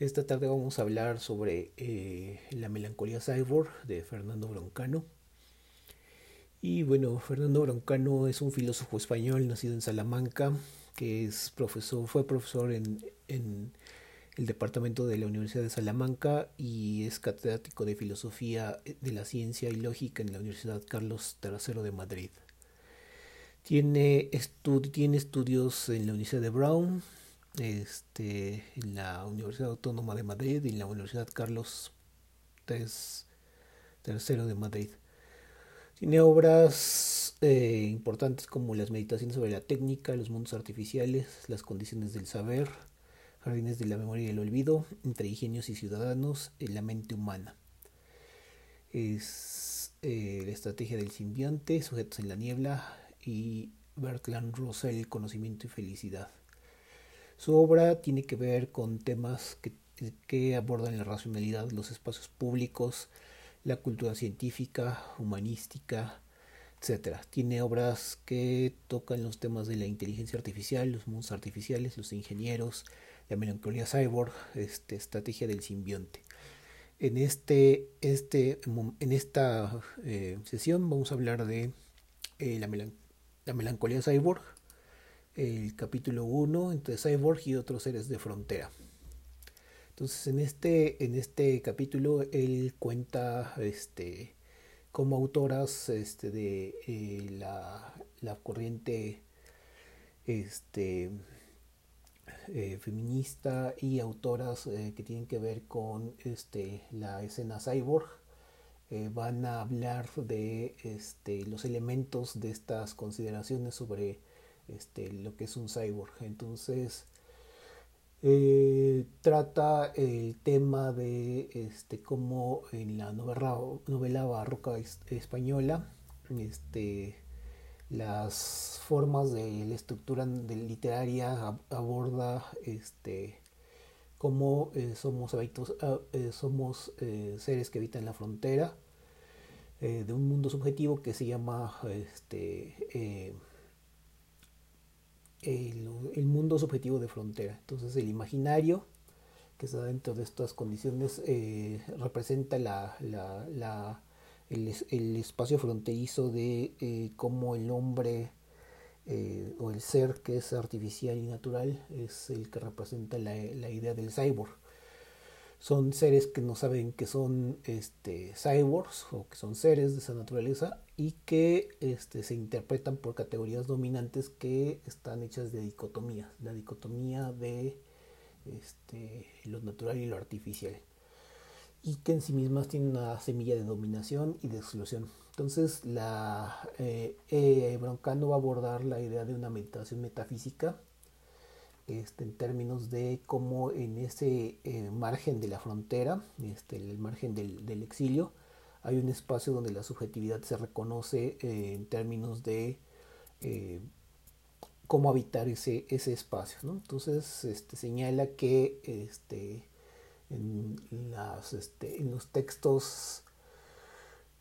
Esta tarde vamos a hablar sobre eh, la melancolía cyborg de Fernando Broncano. Y bueno, Fernando Broncano es un filósofo español nacido en Salamanca, que es profesor, fue profesor en, el departamento de la Universidad de Salamanca y es catedrático de filosofía de la ciencia y lógica en la Universidad Carlos III de Madrid. Tiene estudios en la Universidad de Brown, este, en la Universidad Autónoma de Madrid y en la Universidad Carlos III de Madrid. Tiene obras eh, importantes como las meditaciones sobre la técnica, los mundos artificiales, las condiciones del saber, jardines de la memoria y el olvido, entre ingenios y ciudadanos, en la mente humana. Es eh, la estrategia del simbionte, sujetos en la niebla, y Bertrand Russell, Conocimiento y Felicidad. Su obra tiene que ver con temas que, abordan la racionalidad, los espacios públicos, la cultura científica, humanística, etc. Tiene obras que tocan los temas de la inteligencia artificial, los mundos artificiales, los ingenieros, la melancolía cyborg, este, estrategia del simbionte. En, este, este, en esta eh, sesión vamos a hablar de eh, la melancolía la melancolía cyborg, el capítulo 1 entre cyborg y otros seres de frontera. Entonces en este, en este capítulo él cuenta este, como autoras este, de eh, la, la, corriente este, eh, feminista y autoras eh, que tienen que ver con este, la escena cyborg van a hablar de este, los elementos de estas consideraciones sobre este, lo que es un cyborg. Entonces, eh, trata el tema de este, cómo en la novela, novela barroca española este, las formas de la estructura literaria aborda este, cómo eh, somos, ah, eh, somos seres que habitan la frontera de un mundo subjetivo que se llama este, el, mundo subjetivo de frontera. Entonces el imaginario que está dentro de estas condiciones representa la, el, espacio fronterizo de cómo el hombre eh, o el ser que es artificial y natural es el que representa la, idea del cyborg. Son seres que no saben que son este, cyborgs o que son seres de esa naturaleza y que este, se interpretan por categorías dominantes que están hechas de dicotomía, la dicotomía de este, lo natural y lo artificial y que en sí mismas tienen una semilla de dominación y de exclusión. Entonces, la eh, eh, va a abordar la idea de una meditación metafísica este, en términos de cómo en ese eh, margen de la frontera, este, el margen del, exilio, hay un espacio donde la subjetividad se reconoce en términos de cómo habitar ese, espacio. ¿no? Entonces, este, señala que este, este, en los textos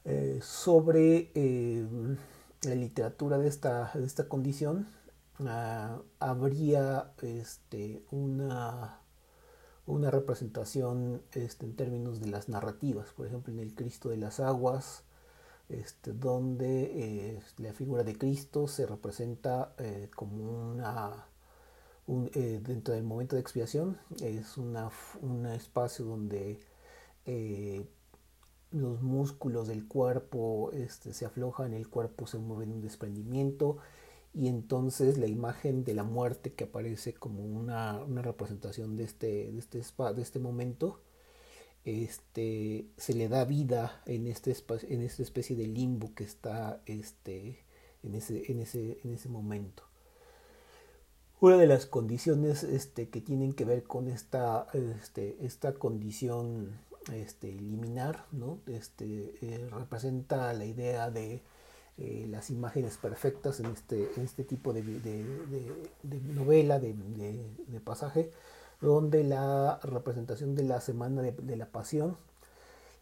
eh, sobre eh, la literatura de esta condición, ah, habría este, una, una representación este, en términos de las narrativas, por ejemplo en el Cristo de las Aguas, este, donde eh, la figura de Cristo se representa como una eh, dentro del momento de expiación. Es una, un espacio donde eh, los músculos del cuerpo este, se aflojan, el cuerpo se mueve en un desprendimiento y entonces la imagen de la muerte que aparece como una, una representación de este, de este, de este momento este, se le da vida en, este en esta especie de limbo que está este, en, ese, en, ese, en ese momento. Una de las condiciones este, que tienen que ver con esta, este, esta condición este, liminar, ¿no? este, eh, representa la idea de eh, las imágenes perfectas en este, este tipo de, novela, de, pasaje, donde la representación de la semana de, la pasión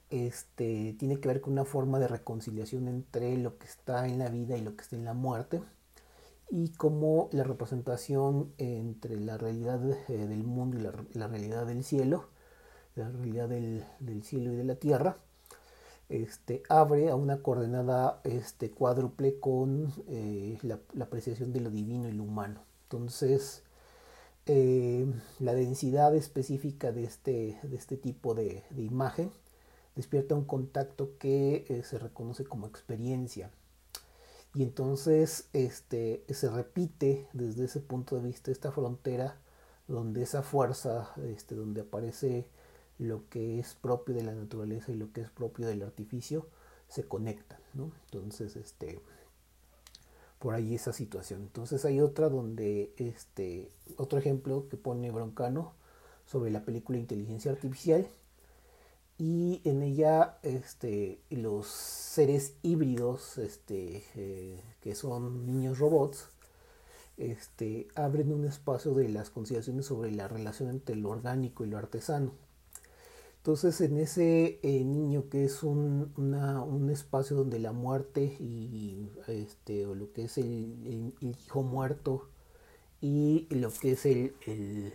este, tiene que ver con una forma de reconciliación entre lo que está en la vida y lo que está en la muerte y cómo la representación entre la realidad eh, del mundo y la, realidad del cielo la realidad del, cielo y de la tierra, este, abre a una coordenada este, cuádruple con eh, la, apreciación de lo divino y lo humano. Entonces, eh, la densidad específica de este, este tipo de, imagen despierta un contacto que eh, se reconoce como experiencia. Y entonces este, se repite desde ese punto de vista esta frontera donde esa fuerza, donde aparece lo que es propio de la naturaleza y lo que es propio del artificio, se conectan. Entonces, este, por ahí esa situación. Entonces hay otra donde, este, otro ejemplo que pone Broncano sobre la película Inteligencia Artificial y en ella este, los seres híbridos este, eh, que son niños robots este, abren un espacio de las consideraciones sobre la relación entre lo orgánico y lo artesano. Entonces en ese eh, niño que es un, un, espacio donde la muerte y este, o lo que es el, hijo muerto y lo que es el, el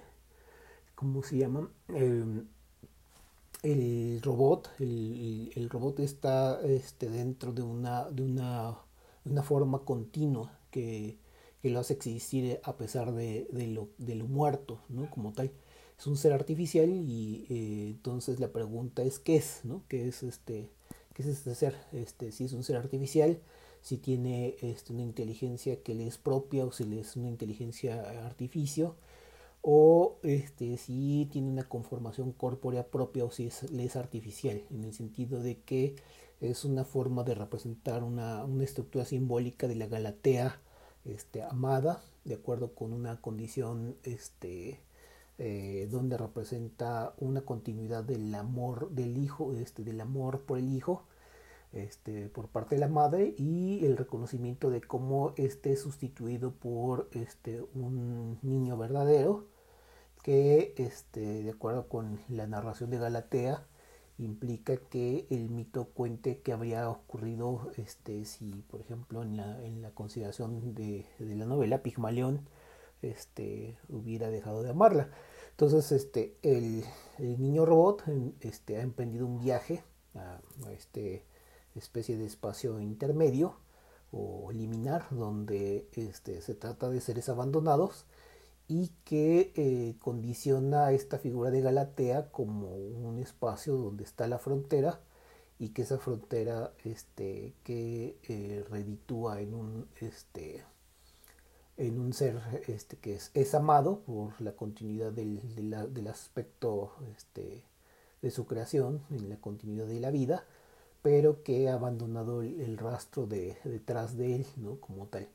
¿cómo se llama? Em, el robot, el, robot está este, dentro de una, de una, una forma continua que, que, lo hace existir a pesar de, de, lo, de lo muerto, ¿no? Como tal es un ser artificial y eh, entonces la pregunta es qué es, ¿no? ¿Qué es este, qué es este ser? Este, si es un ser artificial, si tiene este, una inteligencia que le es propia o si le es una inteligencia artificio o este, si tiene una conformación corpórea propia o si le es artificial, en el sentido de que es una forma de representar una, una estructura simbólica de la Galatea este, amada, de acuerdo con una condición este, eh, donde representa una continuidad del amor del hijo, este, del amor por el hijo, este, por parte de la madre y el reconocimiento de cómo este es sustituido por este, un niño verdadero que este, de acuerdo con la narración de Galatea implica que el mito cuente que habría ocurrido este, si por ejemplo en la, en la consideración de, de la novela Pigmalión este, hubiera dejado de amarla. Entonces, este, el, niño robot este, ha emprendido un viaje a, este especie de espacio intermedio o liminar donde este, se trata de seres abandonados y que eh, condiciona esta figura de Galatea como un espacio donde está la frontera y que esa frontera este, que eh, reditúa en un este, en un ser este, que es, amado por la continuidad del, del aspecto este, de su creación, en la continuidad de la vida, pero que ha abandonado el, rastro de, detrás de él, ¿no? Como tal.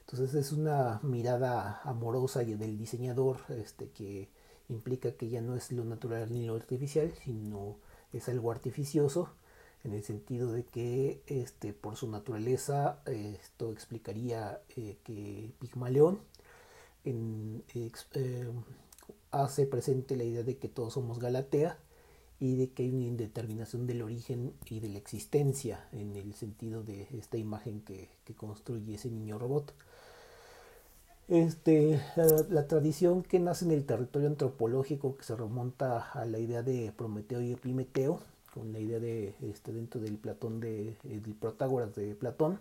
Entonces es una mirada amorosa del diseñador este, que implica que ya no es lo natural ni lo artificial, sino es algo artificioso en el sentido de que este, por su naturaleza esto explicaría eh, que Pigmaleón eh, hace presente la idea de que todos somos Galatea y de que hay una indeterminación del origen y de la existencia en el sentido de esta imagen que, construye ese niño robot. Este, la, tradición que nace en el territorio antropológico que se remonta a la idea de Prometeo y Epimeteo con la idea de este, dentro del Platón de, del Protágoras de Platón,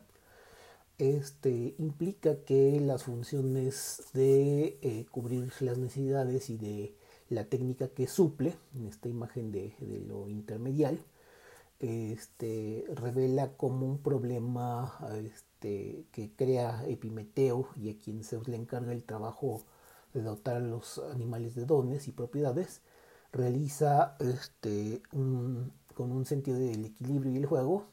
este, implica que las funciones de eh, cubrir las necesidades y de la técnica que suple, en esta imagen de, lo intermedial, este, revela como un problema este, que crea Epimeteo y a quien se le encarga el trabajo de dotar a los animales de dones y propiedades, realiza este, un, con un sentido del equilibrio y el juego,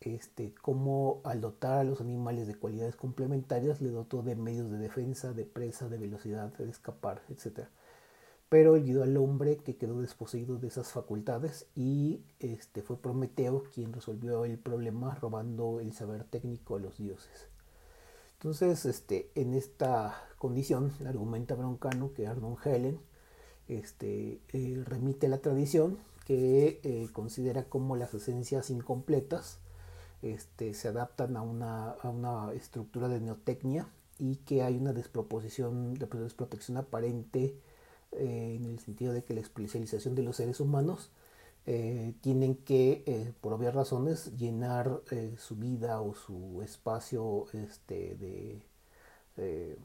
este, como al dotar a los animales de cualidades complementarias le dotó de medios de defensa, de presa, de velocidad, de escapar, etc. Pero olvidó al hombre que quedó desposeído de esas facultades y este, fue Prometeo quien resolvió el problema robando el saber técnico a los dioses. Entonces, este, en esta condición, argumenta Broncano que Arnon Helen este, eh, remite a la tradición que eh, considera como las esencias incompletas este, se adaptan a una, a una, estructura de neotecnia y que hay una desproposición, de desprotección aparente eh, en el sentido de que la especialización de los seres humanos eh, tienen que, por obvias razones, llenar su vida o su espacio este, de,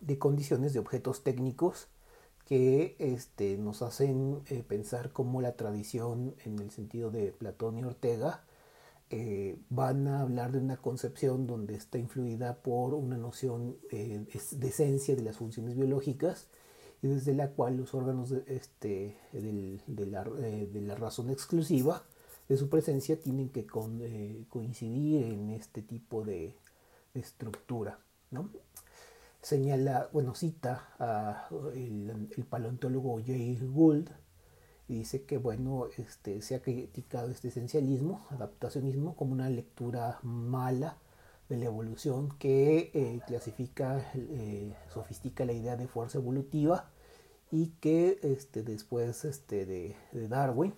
de condiciones de objetos técnicos que este, nos hacen pensar cómo la tradición en el sentido de Platón y Ortega eh, van a hablar de una concepción donde está influida por una noción eh, de esencia de las funciones biológicas y desde la cual los órganos de, este, del, de, la, eh, de, la, razón exclusiva de su presencia tienen que coincidir en este tipo de estructura. ¿no? Señala, bueno, cita a el, paleontólogo Jay Gould, y dice que bueno, este, se ha criticado este esencialismo, adaptacionismo, como una lectura mala de la evolución que eh, clasifica, eh, sofistica la idea de fuerza evolutiva y que este, después este, de, Darwin,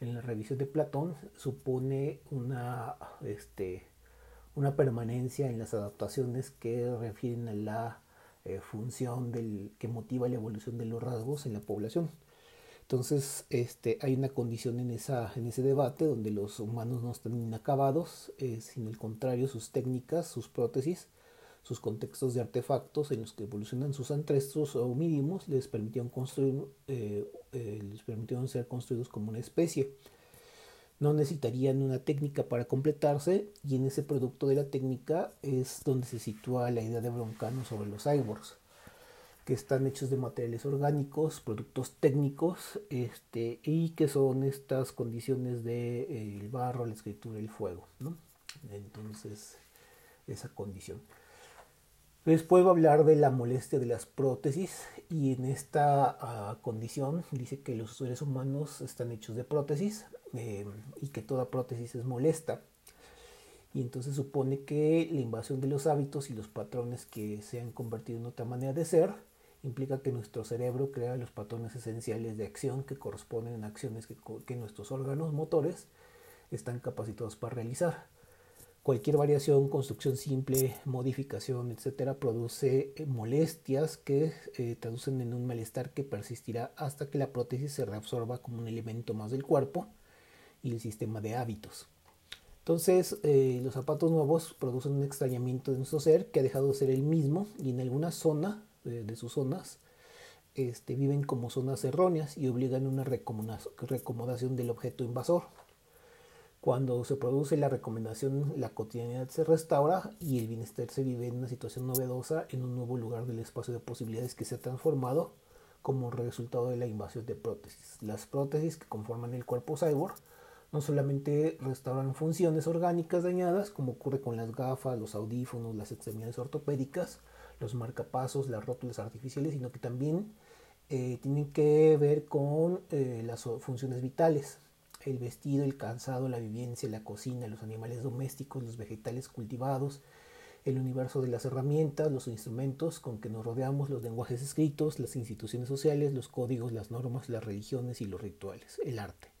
en la revisión de Platón, supone una, este, una permanencia en las adaptaciones que refieren a la eh, función del, que motiva la evolución de los rasgos en la población. Entonces, este, hay una condición en, esa, en ese debate donde los humanos no están inacabados, eh, sino al contrario, sus técnicas, sus prótesis, sus contextos de artefactos en los que evolucionan sus ancestros o mínimos les permitieron, construir, eh, eh, les permitieron ser construidos como una especie. No necesitarían una técnica para completarse y en ese producto de la técnica es donde se sitúa la idea de Broncano sobre los cyborgs que están hechos de materiales orgánicos, productos técnicos, este, y que son estas condiciones de eh, el barro, la escritura el fuego, ¿no? Entonces, esa condición. Después va a hablar de la molestia de las prótesis y en esta ah, condición dice que los seres humanos están hechos de prótesis eh, y que toda prótesis es molesta. Y entonces supone que la invasión de los hábitos y los patrones que se han convertido en otra manera de ser implica que nuestro cerebro crea los patrones esenciales de acción que corresponden a acciones que, nuestros órganos motores están capacitados para realizar. Cualquier variación, construcción simple, modificación, etcétera, produce eh, molestias que eh, traducen en un malestar que persistirá hasta que la prótesis se reabsorba como un elemento más del cuerpo y el sistema de hábitos. Entonces, eh, los zapatos nuevos producen un extrañamiento de nuestro ser que ha dejado de ser el mismo y en alguna zona de, sus zonas este, viven como zonas erróneas y obligan una recomendación del objeto invasor. Cuando se produce la recomendación, la cotidianidad se restaura y el bienestar se vive en una situación novedosa en un nuevo lugar del espacio de posibilidades que se ha transformado como resultado de la invasión de prótesis. Las prótesis que conforman el cuerpo cyborg no solamente restauran funciones orgánicas dañadas, como ocurre con las gafas, los audífonos, las extremidades ortopédicas, los marcapasos, las rótulas artificiales, sino que también eh, tienen que ver con eh, las funciones vitales, el vestido, el calzado, la vivencia, la cocina, los animales domésticos, los vegetales cultivados, el universo de las herramientas, los instrumentos con que nos rodeamos, los lenguajes escritos, las instituciones sociales, los códigos, las normas, las religiones y los rituales, el arte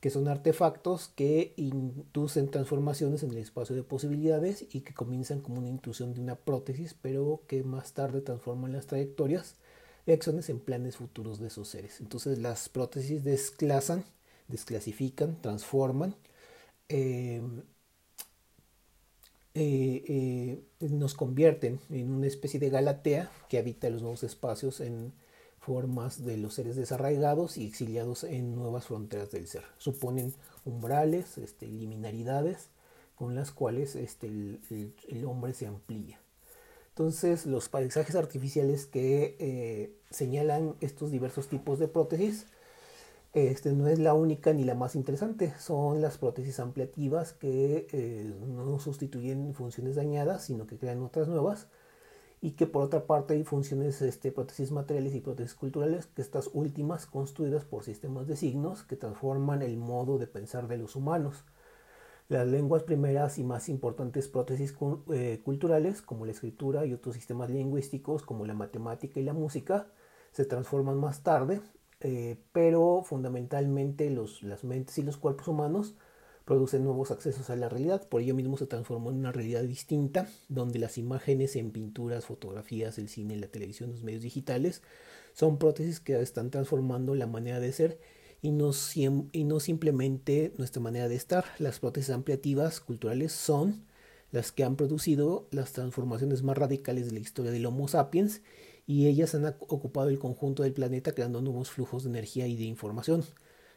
que son artefactos que inducen transformaciones en el espacio de posibilidades y que comienzan como una intrusión de una prótesis, pero que más tarde transforman las trayectorias de acciones en planes futuros de esos seres. Entonces las prótesis desclasan, desclasifican, transforman, eh, eh, eh, nos convierten en una especie de galatea que habita los nuevos espacios en formas de los seres desarraigados y exiliados en nuevas fronteras del ser. Suponen umbrales, este, liminaridades con las cuales este, el, hombre se amplía. Entonces los paisajes artificiales que eh, señalan estos diversos tipos de prótesis este, no es la única ni la más interesante, son las prótesis ampliativas que eh, no sustituyen funciones dañadas, sino que crean otras nuevas y que por otra parte hay funciones, este, prótesis materiales y prótesis culturales, que estas últimas construidas por sistemas de signos que transforman el modo de pensar de los humanos. Las lenguas primeras y más importantes prótesis eh, culturales, como la escritura y otros sistemas lingüísticos, como la matemática y la música, se transforman más tarde, eh, pero fundamentalmente los, las mentes y los cuerpos humanos produce nuevos accesos a la realidad, por ello mismo se transformó en una realidad distinta, donde las imágenes en pinturas, fotografías, el cine, la televisión, los medios digitales son prótesis que están transformando la manera de ser y no, y no simplemente nuestra manera de estar. Las prótesis ampliativas culturales son las que han producido las transformaciones más radicales de la historia del Homo sapiens y ellas han ocupado el conjunto del planeta creando nuevos flujos de energía y de información.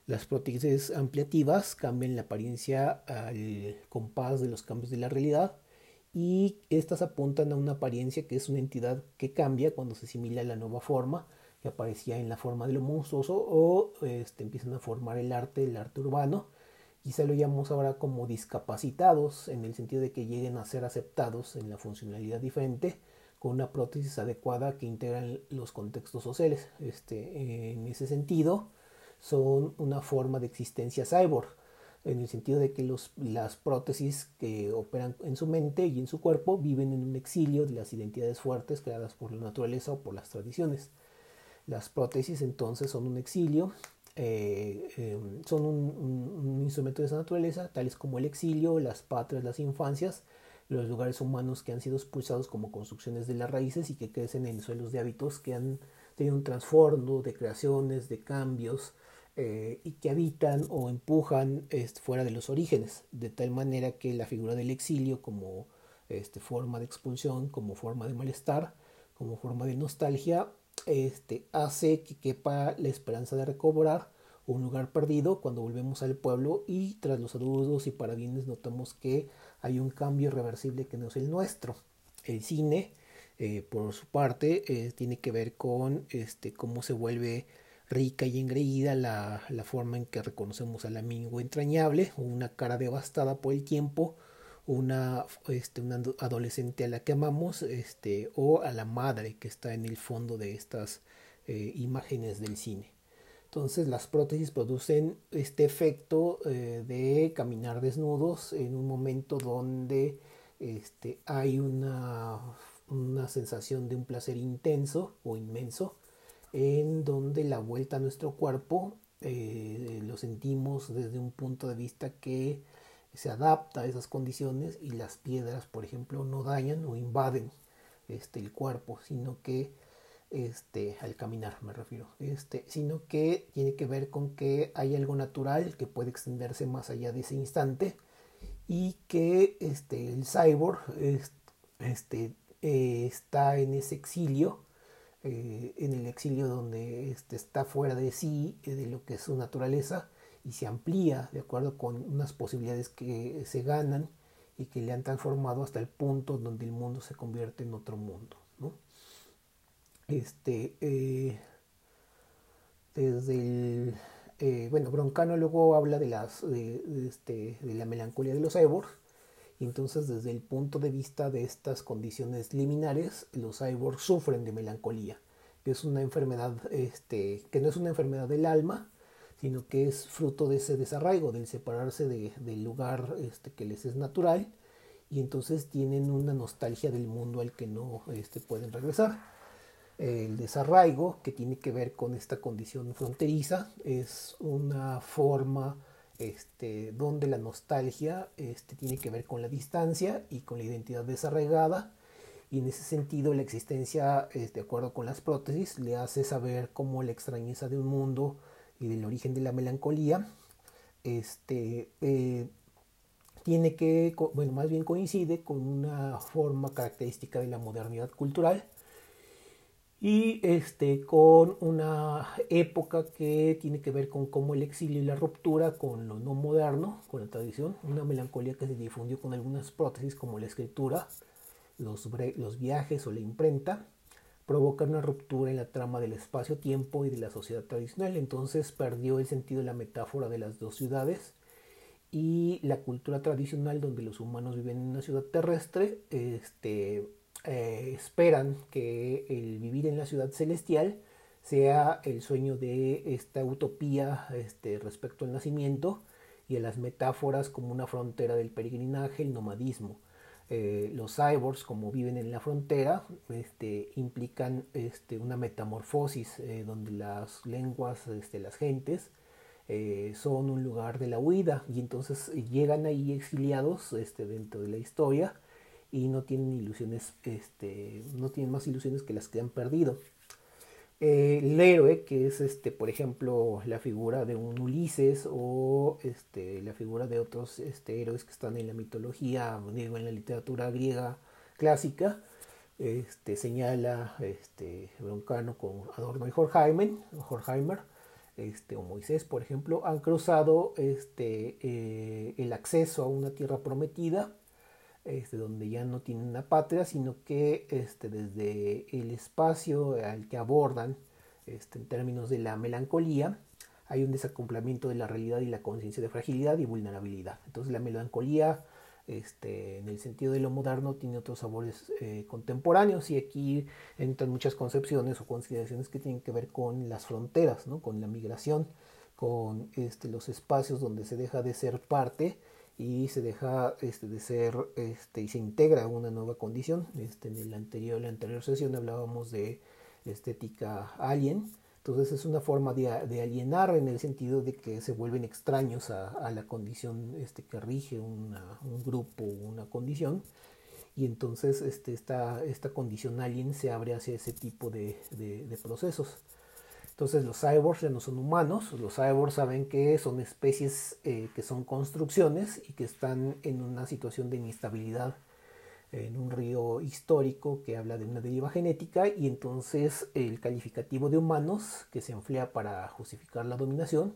Las prótesis ampliativas cambian la apariencia al compás de los cambios de la realidad y estas apuntan a una apariencia que es una entidad que cambia cuando se asimila a la nueva forma que aparecía en la forma de lo monstruoso o este, empiezan a formar el arte, el arte urbano. Quizá lo llamamos ahora como discapacitados en el sentido de que lleguen a ser aceptados en la funcionalidad diferente con una prótesis adecuada que integran los contextos sociales. Este, en ese sentido, son una forma de existencia cyborg, en el sentido de que los, las prótesis que operan en su mente y en su cuerpo viven en un exilio de las identidades fuertes creadas por la naturaleza o por las tradiciones. Las prótesis entonces son un exilio, eh, em, son un, instrumento de esa naturaleza, tales como el exilio, las patrias, las infancias, los lugares humanos que han sido expulsados como construcciones de las raíces y que crecen en suelos de hábitos que han tenido un trasfondo de creaciones, de cambios, eh, y que habitan o empujan este, fuera de los orígenes, de tal manera que la figura del exilio como este, forma de expulsión, como forma de malestar, como forma de nostalgia, este, hace que quepa la esperanza de recobrar un lugar perdido cuando volvemos al pueblo y tras los saludos y parabienes notamos que hay un cambio irreversible que no es el nuestro. El cine, eh, por su parte, eh, tiene que ver con este, cómo se vuelve rica y engreída la, la forma en que reconocemos al amigo entrañable, una cara devastada por el tiempo, una, este, una adolescente a la que amamos este, o a la madre que está en el fondo de estas eh, imágenes del cine. Entonces las prótesis producen este efecto eh, de caminar desnudos en un momento donde este, hay una, una sensación de un placer intenso o inmenso en donde la vuelta a nuestro cuerpo eh, lo sentimos desde un punto de vista que se adapta a esas condiciones y las piedras, por ejemplo, no dañan o invaden este, el cuerpo, sino que este, al caminar me refiero, este, sino que tiene que ver con que hay algo natural que puede extenderse más allá de ese instante y que este, el cyborg este, eh, está en ese exilio eh, en el exilio donde este, está fuera de sí, eh, de lo que es su naturaleza, y se amplía de acuerdo con unas posibilidades que se ganan y que le han transformado hasta el punto donde el mundo se convierte en otro mundo. Este, eh, desde el, bueno, Broncano luego habla de, las, este, de la melancolía de los cyborgs entonces, desde el punto de vista de estas condiciones liminares, los cyborgs sufren de melancolía, que es una enfermedad, este, que no es una enfermedad del alma, sino que es fruto de ese desarraigo, del separarse del lugar este, que les es natural, y entonces tienen una nostalgia del mundo al que no este, pueden regresar. El desarraigo, que tiene que ver con esta condición fronteriza, es una forma este, donde la nostalgia este, tiene que ver con la distancia y con la identidad desarraigada. Y en ese sentido la existencia, de acuerdo con las prótesis, le hace saber cómo la extrañeza de un mundo y del origen de la melancolía este, eh, tiene que, bueno, más bien coincide con una forma característica de la modernidad cultural y este, con una época que tiene que ver con cómo el exilio y la ruptura con lo no moderno, con la tradición, una melancolía que se difundió con algunas prótesis como la escritura, los, los viajes o la imprenta, provocan una ruptura en la trama del espacio-tiempo y de la sociedad tradicional, entonces perdió el sentido de la metáfora de las dos ciudades y la cultura tradicional donde los humanos viven en una ciudad terrestre, este, eh, esperan que el vivir en la ciudad celestial sea el sueño de esta utopía este, respecto al nacimiento y a las metáforas como una frontera del peregrinaje, el nomadismo. Eh, los cyborgs, como viven en la frontera, este, implican este, una metamorfosis eh, donde las lenguas, este, las gentes, son un lugar de la huida y entonces llegan ahí exiliados este, dentro de la historia y no tienen ilusiones, este, no tienen más ilusiones que las que han perdido. el héroe, que es este, por ejemplo, la figura de un Ulises o este, la figura de otros este, héroes que están en la mitología, digo, en la literatura griega clásica, este, señala este, Broncano con Adorno y Horkheimer este, o Moisés, por ejemplo, han cruzado este, eh, el acceso a una tierra prometida, este, donde ya no tienen una patria, sino que este, desde el espacio al que abordan, este, en términos de la melancolía, hay un desacoplamiento de la realidad y la conciencia de fragilidad y vulnerabilidad. Entonces la melancolía este, en el sentido de lo moderno tiene otros sabores eh, contemporáneos y aquí entran muchas concepciones o consideraciones que tienen que ver con las fronteras, ¿no? con la migración, con este, los espacios donde se deja de ser parte y se deja este, de ser este, y se integra a una nueva condición. Este, en el anterior, la anterior sesión hablábamos de estética alien, entonces es una forma de, alienar en el sentido de que se vuelven extraños a, la condición este, que rige un grupo, una condición, y entonces este, esta, esta condición alien se abre hacia ese tipo de, procesos. Entonces los cyborgs ya no son humanos, los cyborgs saben que son especies eh, que son construcciones y que están en una situación de inestabilidad en un río histórico que habla de una deriva genética y entonces el calificativo de humanos que se emplea para justificar la dominación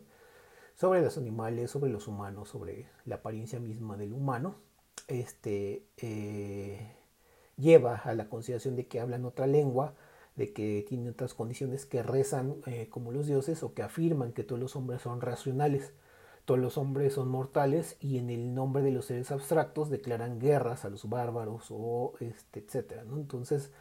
sobre los animales, sobre los humanos, sobre la apariencia misma del humano, este, eh, lleva a la consideración de que hablan otra lengua, de que tienen otras condiciones que rezan eh, como los dioses o que afirman que todos los hombres son racionales todos los hombres son mortales y en el nombre de los seres abstractos declaran guerras a los bárbaros o este, etcétera. Entonces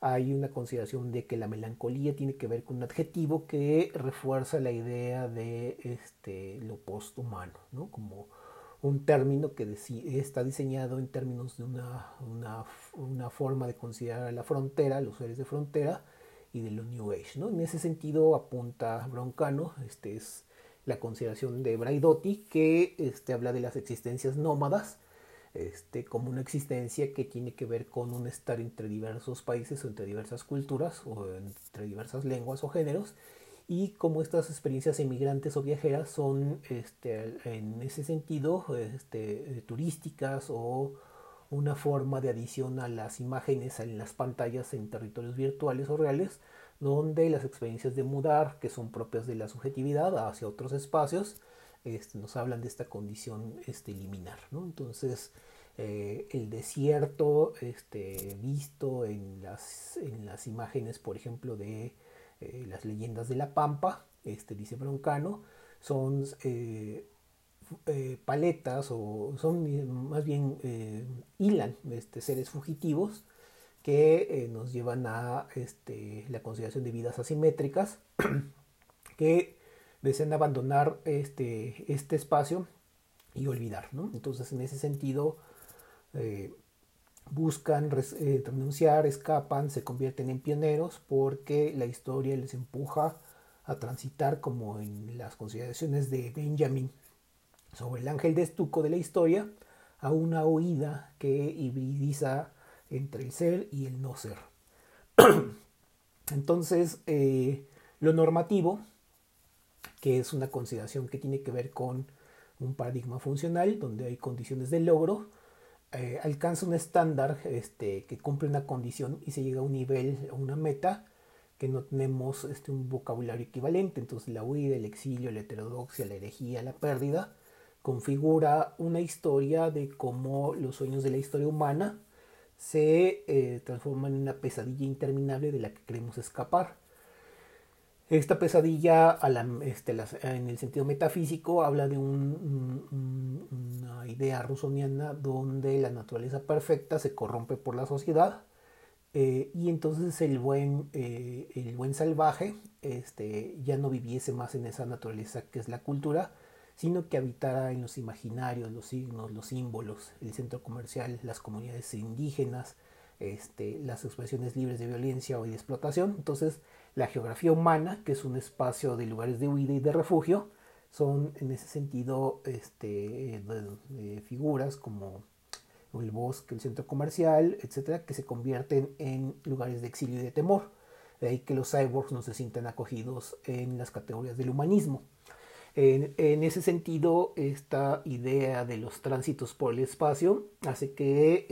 hay una consideración de que la melancolía tiene que ver con un adjetivo que refuerza la idea de este, lo posthumano, ¿no? como un término que está diseñado en términos de una, una, una, forma de considerar la frontera, los seres de frontera y de lo New Age. ¿no? En ese sentido apunta Broncano, este es la consideración de Braidotti, que este, habla de las existencias nómadas, este, como una existencia que tiene que ver con un estar entre diversos países o entre diversas culturas o entre diversas lenguas o géneros, y como estas experiencias emigrantes o viajeras son este, en ese sentido este, turísticas o una forma de adición a las imágenes en las pantallas en territorios virtuales o reales, donde las experiencias de mudar, que son propias de la subjetividad hacia otros espacios, este, nos hablan de esta condición este, liminar. ¿no? Entonces, eh, el desierto este, visto en las, en las imágenes, por ejemplo, de eh, las leyendas de la Pampa, este, dice Broncano, son eh, paletas o son más bien hilan este, seres fugitivos que eh, nos llevan a este, la consideración de vidas asimétricas que desean abandonar este, este espacio y olvidar. Entonces, en ese sentido, eh, buscan eh, renunciar, escapan, se convierten en pioneros porque la historia les empuja a transitar como en las consideraciones de Benjamin sobre el ángel de estuco de la historia a una huida que hibridiza entre el ser y el no ser. Entonces, eh, lo normativo, que es una consideración que tiene que ver con un paradigma funcional, donde hay condiciones de logro, eh, alcanza un estándar este, que cumple una condición y se llega a un nivel, a una meta, que no tenemos este, un vocabulario equivalente. Entonces la huida, el exilio, la heterodoxia, la herejía, la pérdida, configura una historia de cómo los sueños de la historia humana se eh, transforma en una pesadilla interminable de la que queremos escapar. Esta pesadilla, este, en el sentido metafísico, habla de una idea rusoniana donde la naturaleza perfecta se corrompe por la sociedad eh, y entonces el buen, eh, el buen salvaje este, ya no viviese más en esa naturaleza que es la cultura, sino que habitara en los imaginarios, los signos, los símbolos, el centro comercial, las comunidades indígenas, este, las expresiones libres de violencia o de explotación. Entonces, la geografía humana, que es un espacio de lugares de huida y de refugio, son en ese sentido este, figuras como el bosque, el centro comercial, etcétera, que se convierten en lugares de exilio y de temor. De ahí que los cyborgs no se sientan acogidos en las categorías del humanismo. En, ese sentido, esta idea de los tránsitos por el espacio hace que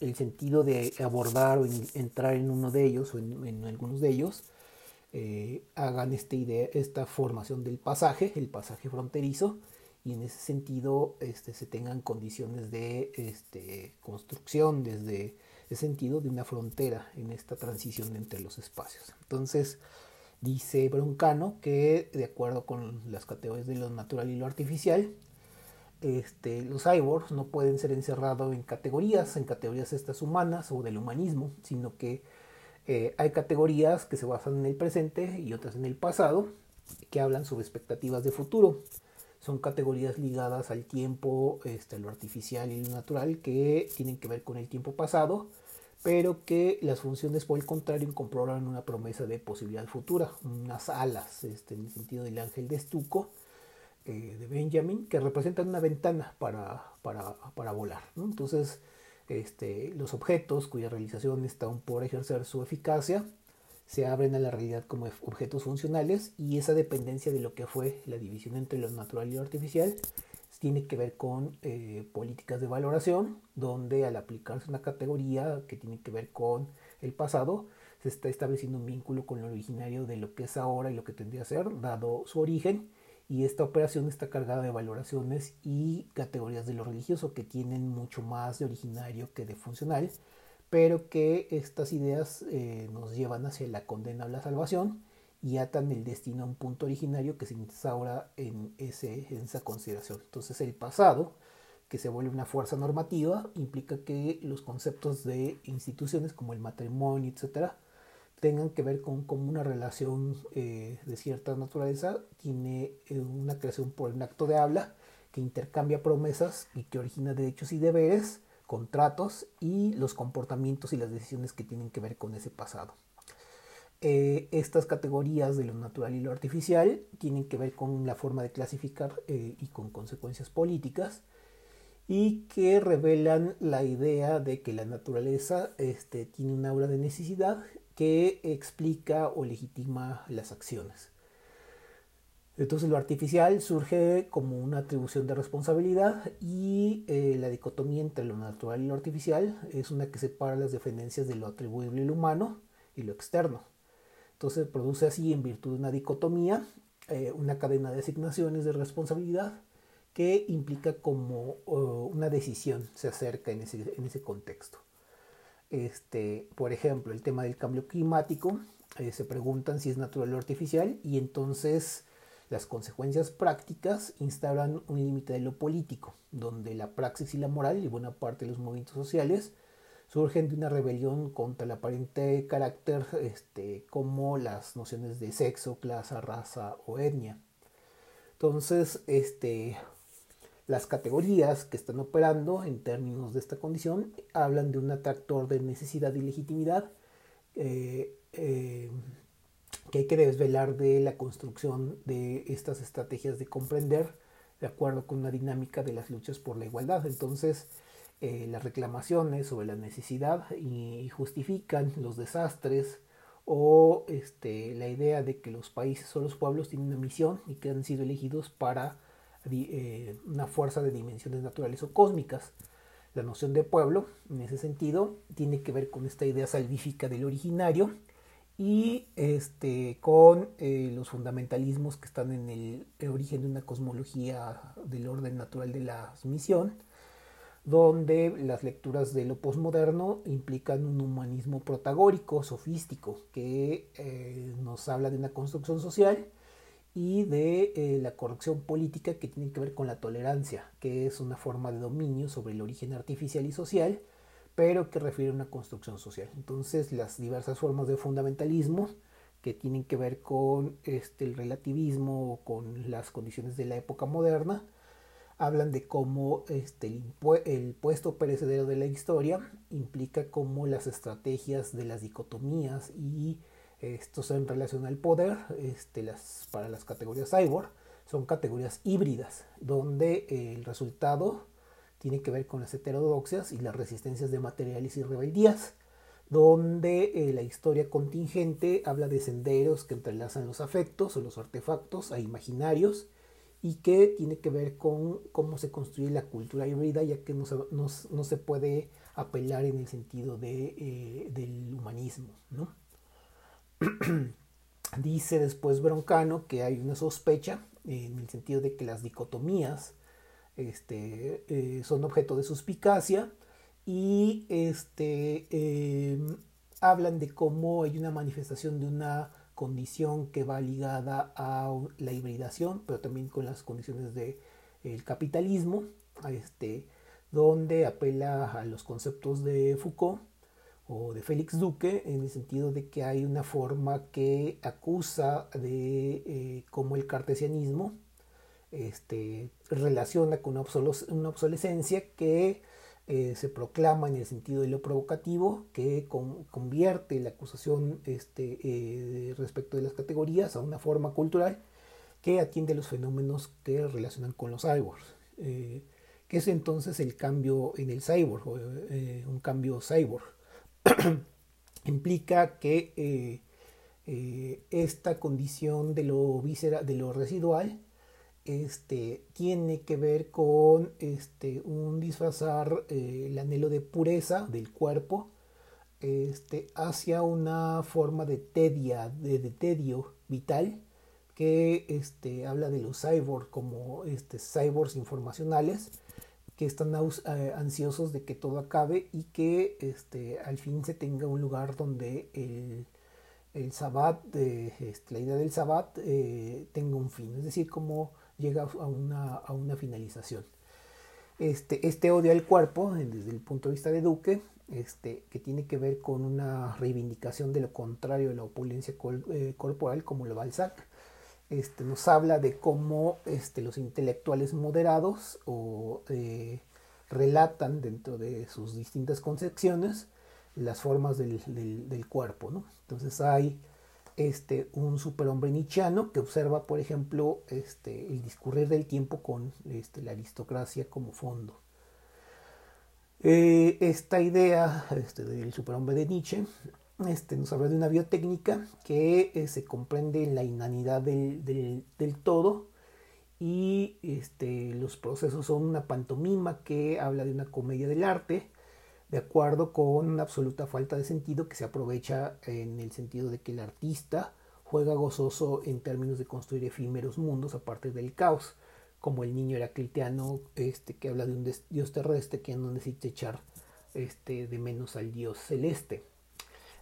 el, sentido de abordar o entrar en uno de ellos o en, algunos de ellos eh, hagan esta idea, esta formación del pasaje, el pasaje fronterizo, y en ese sentido este, se tengan condiciones de este, construcción desde el sentido de una frontera en esta transición entre los espacios. Entonces, dice Broncano que de acuerdo con las categorías de lo natural y lo artificial, este, los cyborgs no pueden ser encerrados en categorías, en categorías estas humanas o del humanismo, sino que eh, hay categorías que se basan en el presente y otras en el pasado, que hablan sobre expectativas de futuro son categorías ligadas al tiempo, este, lo artificial y lo natural, que tienen que ver con el tiempo pasado, pero que las funciones, por el contrario, incorporan una promesa de posibilidad futura, unas alas, este, en el sentido del ángel de estuco eh, de Benjamin, que representan una ventana para, para, volar. Entonces, este, los objetos cuya realización está aún por ejercer su eficacia, se abren a la realidad como objetos funcionales y esa dependencia de lo que fue la división entre lo natural y lo artificial tiene que ver con eh, políticas de valoración, donde al aplicarse una categoría que tiene que ver con el pasado, se está estableciendo un vínculo con lo originario de lo que es ahora y lo que tendría que ser, dado su origen, y esta operación está cargada de valoraciones y categorías de lo religioso que tienen mucho más de originario que de funcional, pero que estas ideas eh, nos llevan hacia la condena o la salvación y atan el destino a un punto originario que se instaura en, ese, en esa consideración. Entonces el pasado, que se vuelve una fuerza normativa, implica que los conceptos de instituciones como el matrimonio, etcétera, tengan que ver con cómo una relación eh, de cierta naturaleza tiene eh, una creación por un acto de habla que intercambia promesas y que origina derechos y deberes contratos y los comportamientos y las decisiones que tienen que ver con ese pasado. Eh, estas categorías de lo natural y lo artificial tienen que ver con la forma de clasificar y con consecuencias políticas y que revelan la idea de que la naturaleza este, tiene un aura de necesidad que explica o legitima las acciones. Entonces lo artificial surge como una atribución de responsabilidad y eh, la dicotomía entre lo natural y lo artificial es una que separa las dependencias de lo atribuible y lo humano y lo externo. Entonces produce así en virtud de una dicotomía eh, una cadena de asignaciones de responsabilidad que implica como una decisión se acerca en ese contexto. Este, por ejemplo, el tema del cambio climático, eh, se preguntan si es natural o artificial y entonces las consecuencias prácticas instauran un límite de lo político, donde la praxis y la moral y buena parte de los movimientos sociales surgen de una rebelión contra el aparente carácter este, como las nociones de sexo, clase, raza o etnia. Entonces, este, las categorías que están operando en términos de esta condición hablan de un atractor de necesidad y legitimidad eh, eh, que hay que desvelar de la construcción de estas estrategias de comprender de acuerdo con una dinámica de las luchas por la igualdad. Entonces, eh, las reclamaciones sobre la necesidad y justifican los desastres o este, la idea de que los países o los pueblos tienen una misión y que han sido elegidos para eh, una fuerza de dimensiones naturales o cósmicas. La noción de pueblo, en ese sentido, tiene que ver con esta idea salvífica del originario y este, con eh, los fundamentalismos que están en el, origen de una cosmología del orden natural de la misión, donde las lecturas de lo posmoderno implican un humanismo protagórico, sofístico, que eh, nos habla de una construcción social y de eh, la corrección política que tiene que ver con la tolerancia, que es una forma de dominio sobre el origen artificial y social, pero que refiere a una construcción social. Entonces, las diversas formas de fundamentalismo que tienen que ver con este, el relativismo o con las condiciones de la época moderna, hablan de cómo este, el, puesto perecedero de la historia implica cómo las estrategias de las dicotomías y estos en relación al poder, este, las, para las categorías cyborg, son categorías híbridas, donde el resultado tiene que ver con las heterodoxias y las resistencias de materiales y rebeldías, donde eh, la historia contingente habla de senderos que entrelazan los afectos o los artefactos a imaginarios y que tiene que ver con cómo se construye la cultura híbrida, ya que no se, no, no se puede apelar en el sentido de, eh, del humanismo. ¿no? Dice después Broncano que hay una sospecha en el sentido de que las dicotomías este, eh, son objeto de suspicacia y este, em, hablan de cómo hay una manifestación de una condición que va ligada a la hibridación, pero también con las condiciones del de, capitalismo, este, donde apela a los conceptos de Foucault o de Félix Duque, en el sentido de que hay una forma que acusa de eh, cómo el cartesianismo este, relaciona con una, obsolescencia que eh, se proclama en el sentido de lo provocativo, que convierte la acusación este, eh, respecto de las categorías a una forma cultural que atiende los fenómenos que relacionan con los cyborgs. Eh, que es entonces el cambio en el cyborg, un cambio cyborg. Implica que esta condición de lo, visceral, de lo residual este, tiene que ver con este, un disfrazar eh, el anhelo de pureza del cuerpo este, hacia una forma de tedia, de, tedio vital que este, habla de los cyborgs como este, cyborgs informacionales que están eh, ansiosos de que todo acabe y que este, al fin se tenga un lugar donde el, el sabbat, este, la idea del sabbat eh, tenga un fin, es decir, como llega a una, a una finalización. Este, este odio al cuerpo, desde el punto de vista de Duque, este, que tiene que ver con una reivindicación de lo contrario de la opulencia eh, corporal, como lo Balzac, este, nos habla de cómo este, los intelectuales moderados o eh, relatan dentro de sus distintas concepciones las formas del, cuerpo. Entonces hay este, un superhombre nichiano que observa, por ejemplo, el discurrir del tiempo con la aristocracia como fondo. Eh, esta idea del superhombre de Nietzsche este, nos habla de una biotécnica que eh, se comprende en la inanidad del, del todo y este, los procesos son una pantomima que habla de una comedia del arte de acuerdo con una absoluta falta de sentido que se aprovecha en el sentido de que el artista juega gozoso en términos de construir efímeros mundos a partir del caos, como el niño heracliteano este, que habla de un dios terrestre que no necesita echar este, de menos al dios celeste.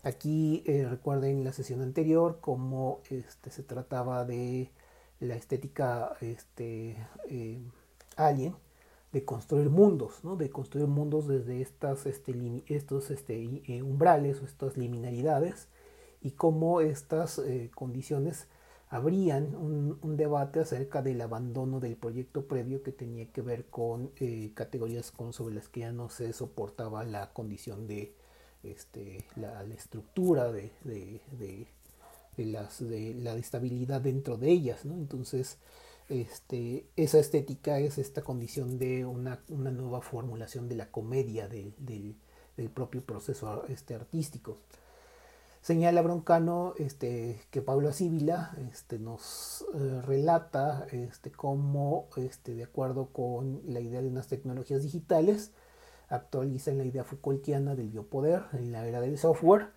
Aquí eh, recuerden la sesión anterior cómo este, se trataba de la estética este, eh, alien de construir mundos, ¿no? de construir mundos desde estas, este, estos este, eh, umbrales o estas liminalidades y cómo estas condiciones habrían un, debate acerca del abandono del proyecto previo que tenía que ver con categorías con, sobre las que ya no se soportaba la condición de este, la, estructura de, de, de, la estabilidad dentro de ellas. Entonces, este, esa estética es esta condición de una, nueva formulación de la comedia del, propio proceso este, artístico. Señala Broncano que Pablo Asíbila nos eh, relata este, cómo, de acuerdo con la idea de unas tecnologías digitales, actualizan la idea Foucaultiana del biopoder en la era del software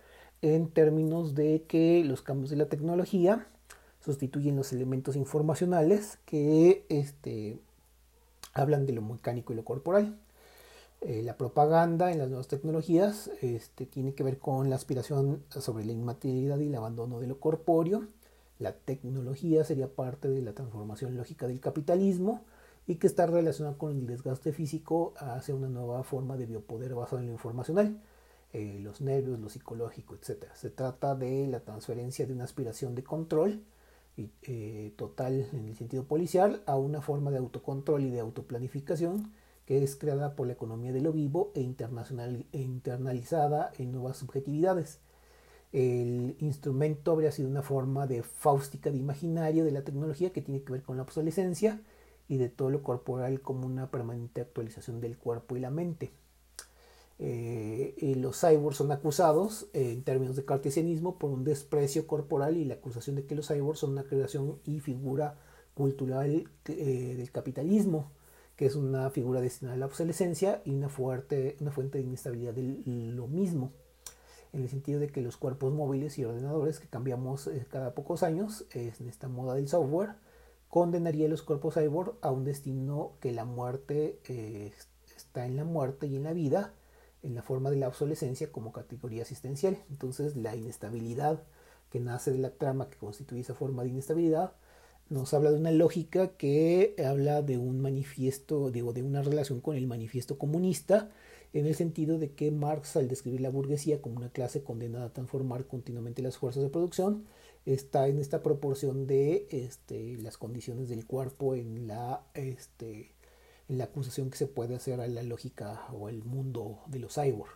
en términos de que los cambios de la tecnología sustituyen los elementos informacionales que este, hablan de lo mecánico y lo corporal. Eh, la propaganda en las nuevas tecnologías este, tiene que ver con la aspiración sobre la inmaterialidad y el abandono de lo corpóreo. La tecnología sería parte de la transformación lógica del capitalismo y que está relacionada con el desgaste físico hacia una nueva forma de biopoder basado en lo informacional, eh, los nervios, lo psicológico, etc. Se trata de la transferencia de una aspiración de control eh, total en el sentido policial a una forma de autocontrol y de autoplanificación que es creada por la economía de lo vivo e, internacional, e internalizada en nuevas subjetividades. El instrumento habría sido una forma de fáustica de imaginario de la tecnología que tiene que ver con la obsolescencia y de todo lo corporal como una permanente actualización del cuerpo y la mente. Eh, los cyborgs son acusados en términos de cartesianismo por un desprecio corporal y la acusación de que los cyborgs son una creación y figura cultural del capitalismo que es una figura destinada a la obsolescencia y una, fuerte, una fuente de inestabilidad de lo mismo, en el sentido de que los cuerpos móviles y ordenadores que cambiamos eh, cada pocos años, en esta moda del software, condenaría a los cuerpos cyborg a un destino que la muerte eh, está en la muerte y en la vida, en la forma de la obsolescencia como categoría asistencial. Entonces la inestabilidad que nace de la trama que constituye esa forma de inestabilidad nos habla de una lógica que habla de un manifiesto, digo, de una relación con el manifiesto comunista, en el sentido de que Marx, al describir la burguesía como una clase condenada a transformar continuamente las fuerzas de producción, está en esta proporción de este, las condiciones del cuerpo en la, este, en la acusación que se puede hacer a la lógica o al mundo de los cyborg.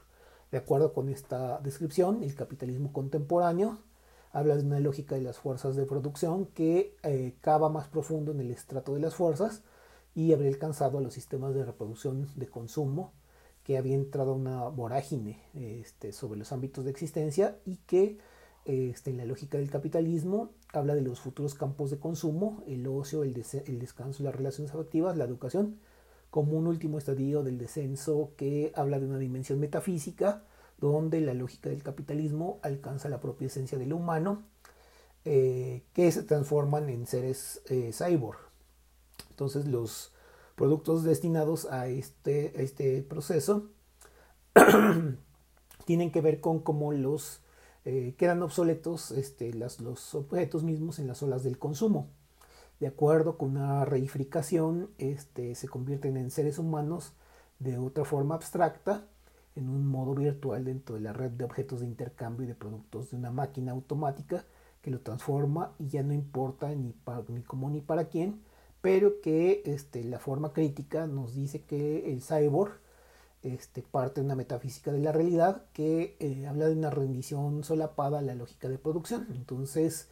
De acuerdo con esta descripción, el capitalismo contemporáneo habla de una lógica de las fuerzas de producción que eh, cava más profundo en el estrato de las fuerzas y habría alcanzado a los sistemas de reproducción de consumo que había entrado una vorágine este, sobre los ámbitos de existencia y que este, en la lógica del capitalismo habla de los futuros campos de consumo, el ocio, el, descanso, las relaciones afectivas, la educación, como un último estadio del descenso que habla de una dimensión metafísica donde la lógica del capitalismo alcanza la propia esencia del humano, eh, que se transforman en seres eh, cyborg. Entonces los productos destinados a este, este proceso tienen que ver con cómo los eh, quedan obsoletos este, los objetos mismos en las olas del consumo. De acuerdo con una reificación, este, se convierten en seres humanos de otra forma abstracta en un modo virtual dentro de la red de objetos de intercambio y de productos de una máquina automática que lo transforma y ya no importa ni, para, ni cómo ni para quién, pero que este, la forma crítica nos dice que el cyborg este, parte de una metafísica de la realidad que eh, habla de una rendición solapada a la lógica de producción. Entonces,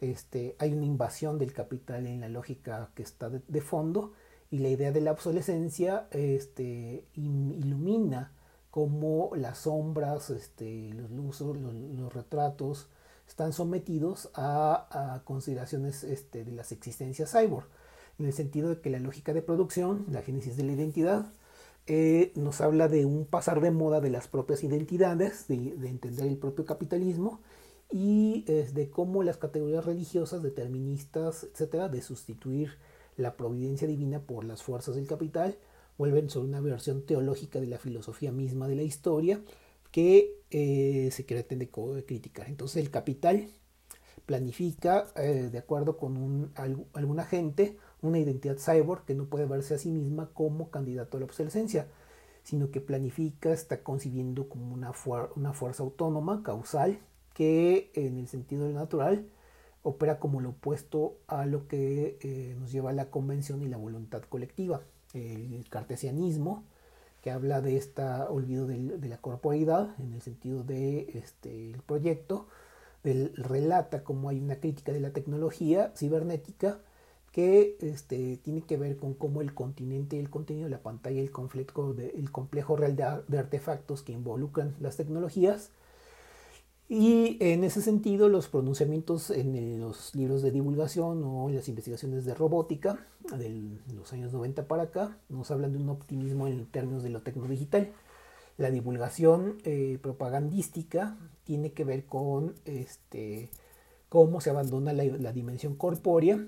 este, hay una invasión del capital en la lógica que está de, fondo y la idea de la obsolescencia este, ilumina cómo las sombras, los luzos, los, retratos están sometidos a, consideraciones de las existencias cyborg, en el sentido de que la lógica de producción, la génesis de la identidad, eh, nos habla de un pasar de moda de las propias identidades, de, entender el propio capitalismo y de cómo las categorías religiosas, deterministas, etcétera, de sustituir la providencia divina por las fuerzas del capital, vuelven sobre una versión teológica de la filosofía misma de la historia que eh, se pretende criticar. Entonces el capital planifica, eh, de acuerdo con un, algún agente, una identidad cyborg que no puede verse a sí misma como candidato a la obsolescencia, sino que planifica, está concibiendo como una, fuerza autónoma, causal, que en el sentido natural opera como lo opuesto a lo que eh, nos lleva la convención y la voluntad colectiva. El cartesianismo, que habla de este olvido de, la corporeidad en el sentido de este proyecto, del, relata cómo hay una crítica de la tecnología cibernética que este, tiene que ver con cómo el continente el contenido de la pantalla, el, conflicto el complejo real de artefactos que involucran las tecnologías, y en ese sentido, los pronunciamientos en los libros de divulgación o en las investigaciones de robótica de los años 90 para acá nos hablan de un optimismo en términos de lo tecnodigital. La divulgación eh, propagandística tiene que ver con este, cómo se abandona la, dimensión corpórea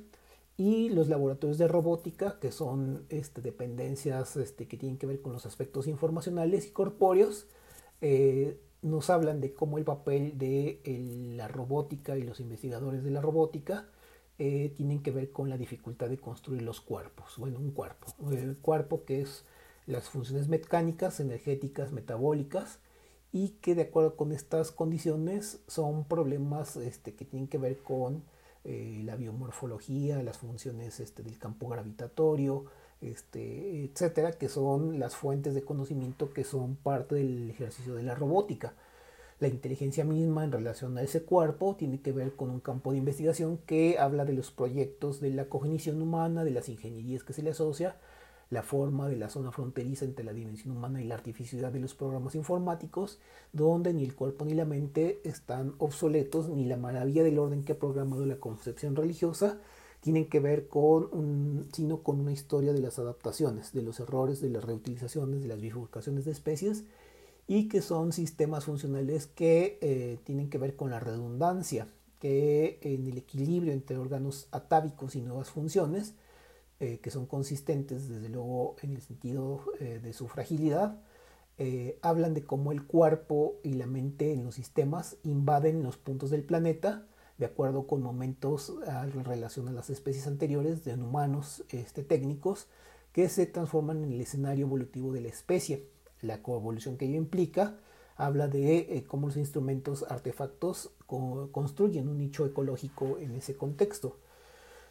y los laboratorios de robótica, que son este, dependencias este, que tienen que ver con los aspectos informacionales y corpóreos, eh, nos hablan de cómo el papel de la robótica y los investigadores de la robótica eh, tienen que ver con la dificultad de construir los cuerpos. Bueno, un cuerpo. El cuerpo que es las funciones mecánicas, energéticas, metabólicas y que de acuerdo con estas condiciones son problemas este, que tienen que ver con eh, la biomorfología, las funciones este, del campo gravitatorio, este, etcétera, que son las fuentes de conocimiento que son parte del ejercicio de la robótica. La inteligencia misma en relación a ese cuerpo tiene que ver con un campo de investigación que habla de los proyectos de la cognición humana, de las ingenierías que se le asocia, la forma de la zona fronteriza entre la dimensión humana y la artificialidad de los programas informáticos, donde ni el cuerpo ni la mente están obsoletos, ni la maravilla del orden que ha programado la concepción religiosa tienen que ver con un, sino con una historia de las adaptaciones, de los errores, de las reutilizaciones, de las bifurcaciones de especies y que son sistemas funcionales que eh, tienen que ver con la redundancia, que en el equilibrio entre órganos atávicos y nuevas funciones, eh, que son consistentes desde luego en el sentido eh, de su fragilidad, eh, hablan de cómo el cuerpo y la mente en los sistemas invaden los puntos del planeta de acuerdo con momentos en relación a las especies anteriores de humanos este, técnicos que se transforman en el escenario evolutivo de la especie. La coevolución que ello implica habla de cómo los instrumentos artefactos construyen un nicho ecológico en ese contexto.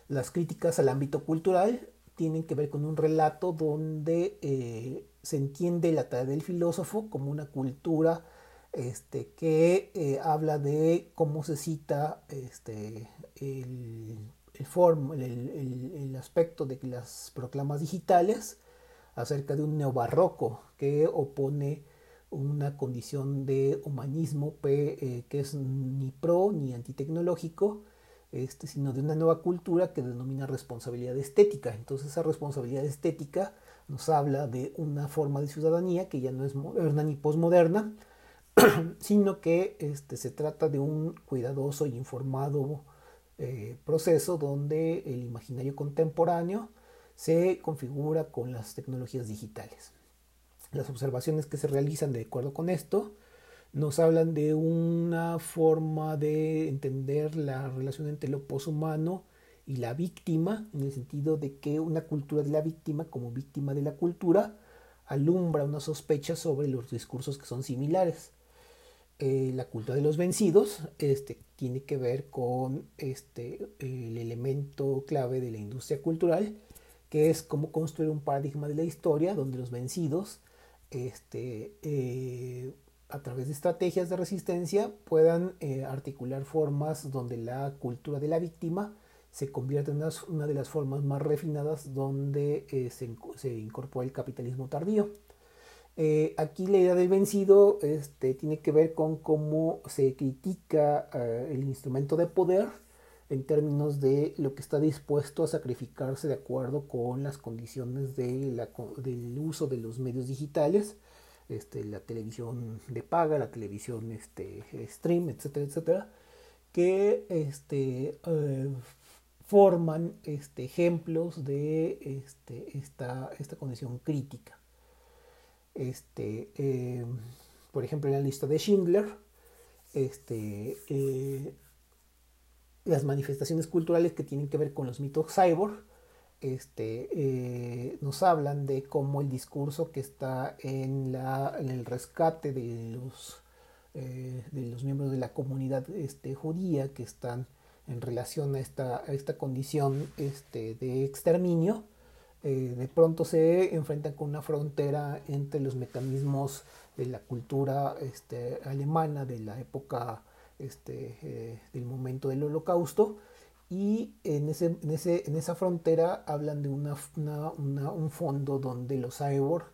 Las críticas al ámbito cultural tienen que ver con un relato donde eh, se entiende la tarea del filósofo como una cultura este, que eh, habla de cómo se cita este, el, el, aspecto de las proclamas digitales acerca de un neobarroco que opone una condición de humanismo eh, que es ni pro ni antitecnológico, este, sino de una nueva cultura que denomina responsabilidad estética. Entonces esa responsabilidad estética nos habla de una forma de ciudadanía que ya no es moderna ni posmoderna, sino que este, se trata de un cuidadoso y informado eh, proceso donde el imaginario contemporáneo se configura con las tecnologías digitales. Las observaciones que se realizan de acuerdo con esto nos hablan de una forma de entender la relación entre lo poshumano y la víctima, en el sentido de que una cultura de la víctima como víctima de la cultura alumbra una sospecha sobre los discursos que son similares. Eh, la cultura de los vencidos este, tiene que ver con este, el elemento clave de la industria cultural, que es cómo construir un paradigma de la historia donde los vencidos este, eh, a través de estrategias de resistencia puedan eh, articular formas donde la cultura de la víctima se convierte en una, de las formas más refinadas donde eh, se, incorpora el capitalismo tardío. Eh, aquí la idea del vencido este, tiene que ver con cómo se critica el instrumento de poder en términos de lo que está dispuesto a sacrificarse de acuerdo con las condiciones del uso de los medios digitales este, la televisión de paga, la televisión este, stream, etcétera, etcétera, que este, eh, forman este, ejemplos de este, esta, esta condición crítica. Este, eh, por ejemplo, en la lista de Schindler, este, eh, las manifestaciones culturales que tienen que ver con los mitos cyborg, este, eh, nos hablan de cómo el discurso que está en, el rescate de los, eh, de los miembros de la comunidad este, judía que están en relación a esta, esta condición este, de exterminio, eh, de pronto se enfrentan con una frontera entre los mecanismos de la cultura alemana de la época del momento del holocausto y en, ese, en, ese, en esa frontera hablan de una, una, un fondo donde los Aebor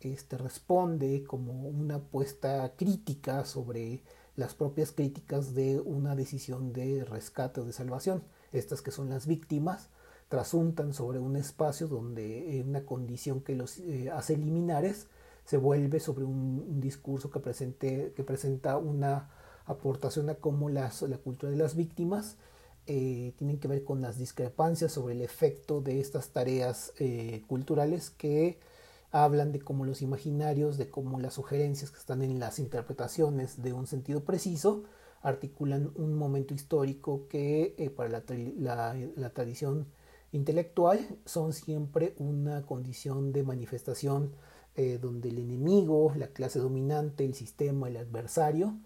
este, responde como una apuesta crítica sobre las propias críticas de una decisión de rescate o de salvación. Estas que son las víctimas trasuntan sobre un espacio donde una condición que los eh, hace liminares se vuelve sobre un, discurso que, presente, que presenta una aportación a cómo las, la cultura de las víctimas eh, tienen que ver con las discrepancias sobre el efecto de estas tareas eh, culturales que hablan de cómo los imaginarios, de cómo las sugerencias que están en las interpretaciones de un sentido preciso articulan un momento histórico que eh, para la, la, tradición intelectual son siempre una condición de manifestación donde el enemigo, la clase dominante, el sistema, el adversario,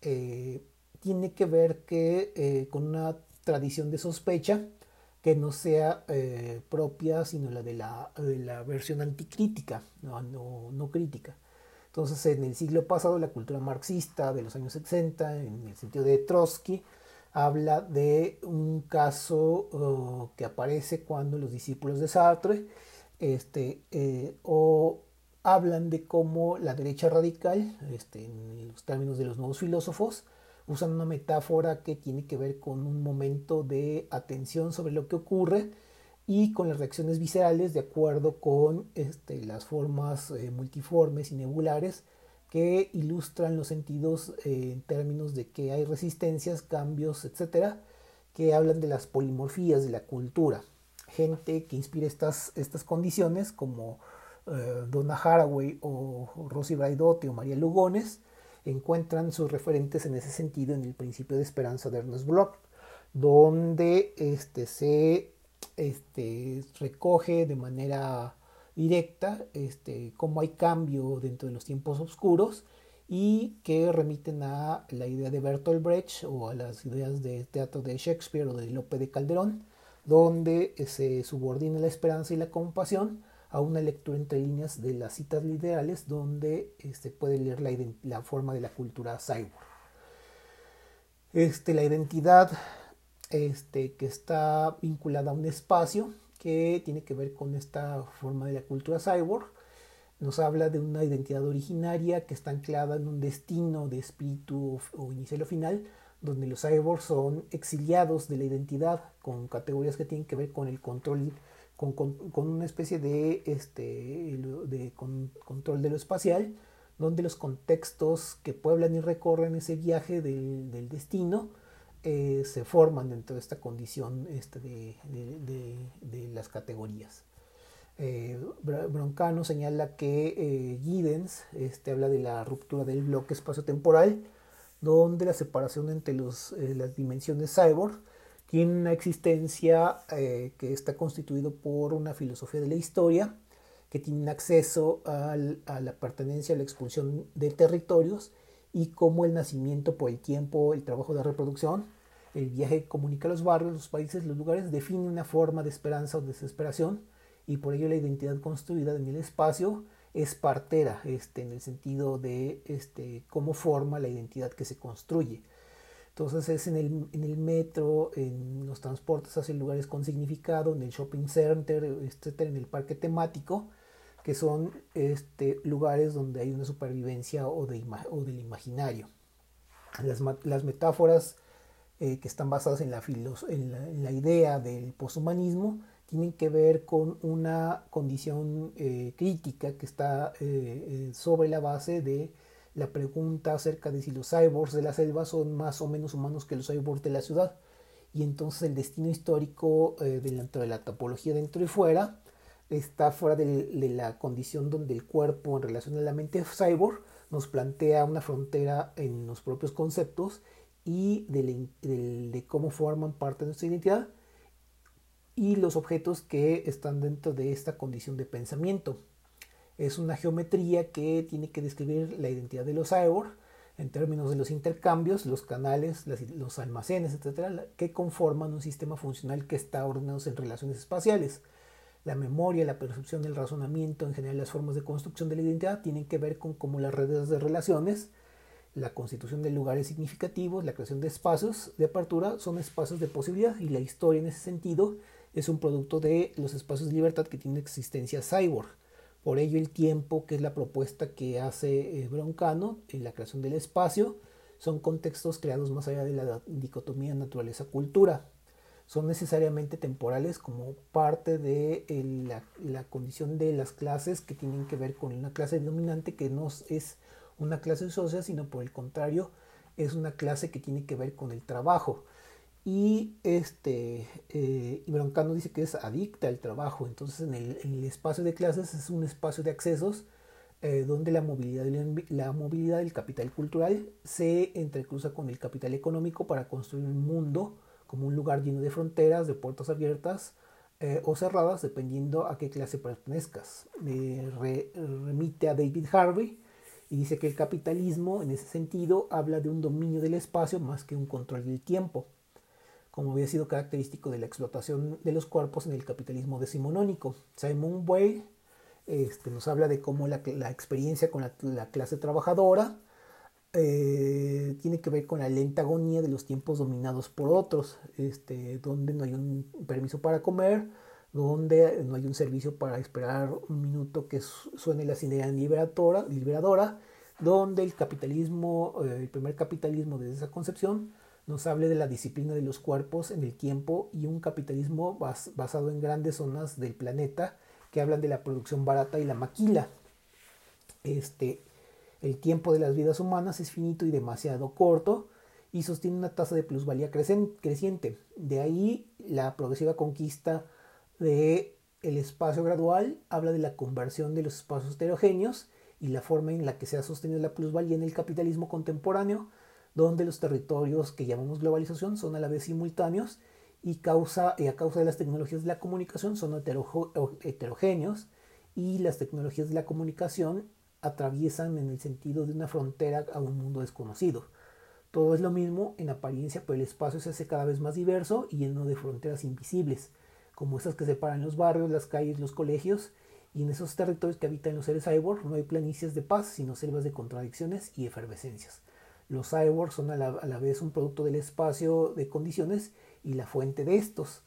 tiene que ver que con una tradición de sospecha que no sea eh, propia, sino la de la, de la versión anticrítica, no, no, crítica. Entonces, en el siglo pasado, la cultura marxista de los años 60, en el sentido de Trotsky, habla de un caso que aparece cuando los discípulos de Sartre este, eh, o hablan de cómo la derecha radical, este, en los términos de los nuevos filósofos, usan una metáfora que tiene que ver con un momento de atención sobre lo que ocurre y con las reacciones viscerales de acuerdo con este, las formas eh, multiformes y nebulares que ilustran los sentidos eh, en términos de que hay resistencias, cambios, etcétera, que hablan de las polimorfías de la cultura. Gente que inspira estas, estas condiciones, como eh, Donna Haraway o, Rosy Braidotti o María Lugones, encuentran sus referentes en ese sentido en el principio de esperanza de Ernest Bloch, donde este, se este, recoge de manera directa este, cómo hay cambio dentro de los tiempos oscuros y que remiten a la idea de Bertolt Brecht o a las ideas de teatro de Shakespeare o de Lope de Calderón, donde se subordina la esperanza y la compasión a una lectura entre líneas de las citas literales donde se este, puede leer la, forma de la cultura cyborg. Este, la identidad este, que está vinculada a un espacio que tiene que ver con esta forma de la cultura cyborg. Nos habla de una identidad originaria que está anclada en un destino de espíritu o inicial o final, donde los cyborgs son exiliados de la identidad con categorías que tienen que ver con el control, con, una especie de, este, de control de lo espacial, donde los contextos que pueblan y recorren ese viaje del, del destino eh, se forman dentro de esta condición este, de, las categorías. Eh, Broncano señala que eh, Giddens este, habla de la ruptura del bloque espacio-temporal, donde la separación entre los, las dimensiones cyborg tiene una existencia que está constituido por una filosofía de la historia, que tiene acceso a la pertenencia a la expulsión de territorios y como el nacimiento por el tiempo, el trabajo de reproducción, el viaje comunica los barrios, los países, los lugares, define una forma de esperanza o desesperación y por ello la identidad construida en el espacio es partera, este, en el sentido de este, cómo forma la identidad que se construye. Entonces es en el, en el metro, en los transportes hacia lugares con significado, en el shopping center, etcétera, en el parque temático, que son este, lugares donde hay una supervivencia o, de o del imaginario. Las, las metáforas eh, que están basadas en la, en la, idea del poshumanismo, tienen que ver con una condición eh, crítica que está eh, sobre la base de la pregunta acerca de si los cyborgs de la selva son más o menos humanos que los cyborgs de la ciudad. Y entonces el destino histórico dentro de la topología dentro y fuera está fuera de, de, la condición donde el cuerpo en relación a la mente cyborg nos plantea una frontera en los propios conceptos y de, cómo forman parte de nuestra identidad y los objetos que están dentro de esta condición de pensamiento. Es una geometría que tiene que describir la identidad de los cyborg en términos de los intercambios, los canales, los almacenes, etcétera, que conforman un sistema funcional que está ordenado en relaciones espaciales. La memoria, la percepción, el razonamiento, en general las formas de construcción de la identidad tienen que ver con cómo las redes de relaciones la constitución de lugares significativos, la creación de espacios de apertura son espacios de posibilidad y la historia en ese sentido es un producto de los espacios de libertad que tiene existencia cyborg. Por ello el tiempo, que es la propuesta que hace eh, Broncano en la creación del espacio, son contextos creados más allá de la dicotomía naturaleza-cultura. Son necesariamente temporales como parte de la, la, condición de las clases que tienen que ver con una clase dominante que no es una clase social, sino por el contrario, es una clase que tiene que ver con el trabajo. Y este, eh, Broncano dice que es adicta al trabajo, entonces en el, espacio de clases es un espacio de accesos eh, donde la movilidad, la del capital cultural se entrecruza con el capital económico para construir un mundo como un lugar lleno de fronteras, de puertas abiertas eh, o cerradas, dependiendo a qué clase pertenezcas. remite a David Harvey, y dice que el capitalismo en ese sentido habla de un dominio del espacio más que un control del tiempo, como había sido característico de la explotación de los cuerpos en el capitalismo decimonónico. Simon Weil este, nos habla de cómo la, experiencia con la, clase trabajadora eh, tiene que ver con la lenta agonía de los tiempos dominados por otros, este, donde no hay un permiso para comer, donde no hay un servicio para esperar un minuto que suene la sirena liberadora, liberadora donde el capitalismo, eh, el primer capitalismo desde esa concepción, nos hable de la disciplina de los cuerpos en el tiempo y un capitalismo basado en grandes zonas del planeta que hablan de la producción barata y la maquila. Este, el tiempo de las vidas humanas es finito y demasiado corto y sostiene una tasa de plusvalía creciente. De ahí la progresiva conquista de el espacio gradual habla de la conversión de los espacios heterogéneos y la forma en la que se ha sostenido la plusvalía en el capitalismo contemporáneo, donde los territorios que llamamos globalización son a la vez simultáneos y, a causa de las tecnologías de la comunicación son heterogéneos y las tecnologías de la comunicación atraviesan en el sentido de una frontera a un mundo desconocido. Todo es lo mismo en apariencia, pero el espacio se hace cada vez más diverso y lleno de fronteras invisibles, como esas que separan los barrios, las calles, los colegios, y en esos territorios que habitan los seres cyborg no hay planicies de paz, sino selvas de contradicciones y efervescencias. Los cyborgs son a la, vez un producto del espacio de condiciones y la fuente de estos.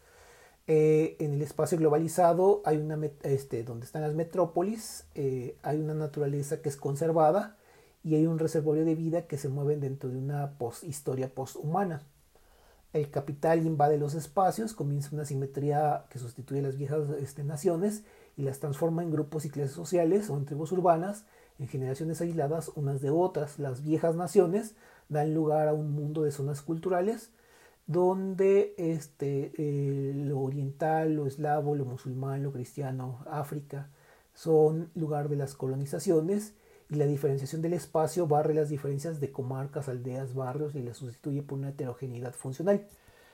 Eh, en el espacio globalizado hay una este, donde están las metrópolis, eh, hay una naturaleza que es conservada y hay un reservorio de vida que se mueve dentro de una post historia posthumana. El capital invade los espacios, comienza una simetría que sustituye las viejas este, naciones y las transforma en grupos y clases sociales o en tribus urbanas, en generaciones aisladas unas de otras. Las viejas naciones dan lugar a un mundo de zonas culturales donde este, eh, lo oriental, lo eslavo, lo musulmán, lo cristiano, África, son lugar de las colonizaciones y la diferenciación del espacio barre las diferencias de comarcas, aldeas, barrios y las sustituye por una heterogeneidad funcional.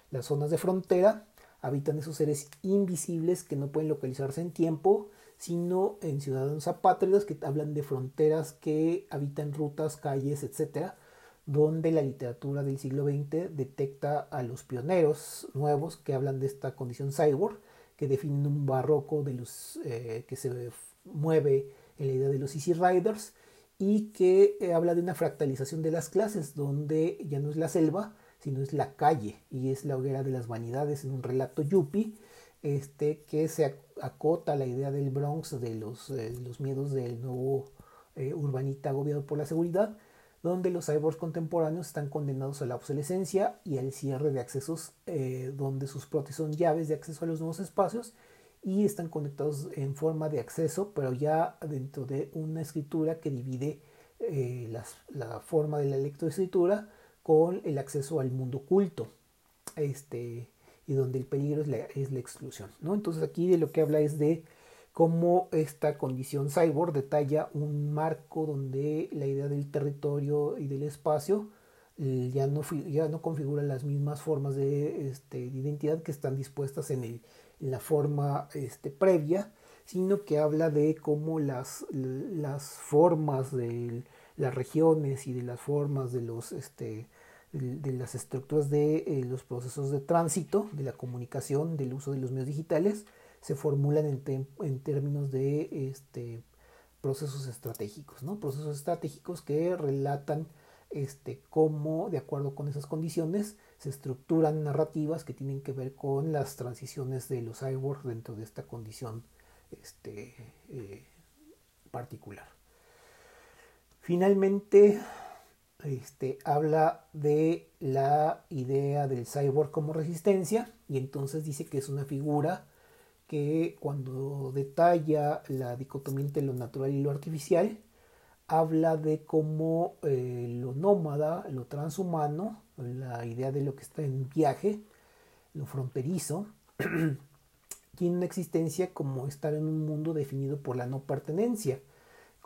Las zonas de frontera habitan esos seres invisibles que no pueden localizarse en tiempo, sino en ciudadanos apátridas que hablan de fronteras que habitan rutas, calles, etcétera, donde la literatura del siglo XX detecta a los pioneros nuevos que hablan de esta condición cyborg, que definen un barroco de los eh, que se mueve en la idea de los Easy Riders y que eh, habla de una fractalización de las clases, donde ya no es la selva, sino es la calle y es la hoguera de las vanidades en un relato yuppie este, que se acota la idea del Bronx, de los, eh, los miedos del nuevo eh, urbanita agobiado por la seguridad, donde los cyborgs contemporáneos están condenados a la obsolescencia y al cierre de accesos, eh, donde sus prótesis son llaves de acceso a los nuevos espacios y están conectados en forma de acceso, pero ya dentro de una escritura que divide la forma de la lectoescritura con el acceso al mundo culto, este, y donde el peligro es la, es la exclusión. ¿no? Entonces aquí de lo que habla es de cómo esta condición cyborg detalla un marco donde la idea del territorio y del espacio eh, ya, no, ya no configura las mismas formas de, este, de identidad que están dispuestas en la forma este, previa, sino que habla de cómo las, las formas de las regiones y de las formas de los este, de las estructuras de eh, los procesos de tránsito, de la comunicación, del uso de los medios digitales, se formulan en, términos de este, procesos estratégicos, ¿no? procesos estratégicos que relatan este, cómo, de acuerdo con esas condiciones, se estructuran narrativas que tienen que ver con las transiciones de los cyborgs dentro de esta condición este, eh, particular. Finalmente, este, habla de la idea del cyborg como resistencia y entonces dice que es una figura que cuando detalla la dicotomía entre lo natural y lo artificial, habla de cómo eh, lo nómada, lo transhumano, la idea de lo que está en viaje, lo fronterizo, tiene una existencia como estar en un mundo definido por la no pertenencia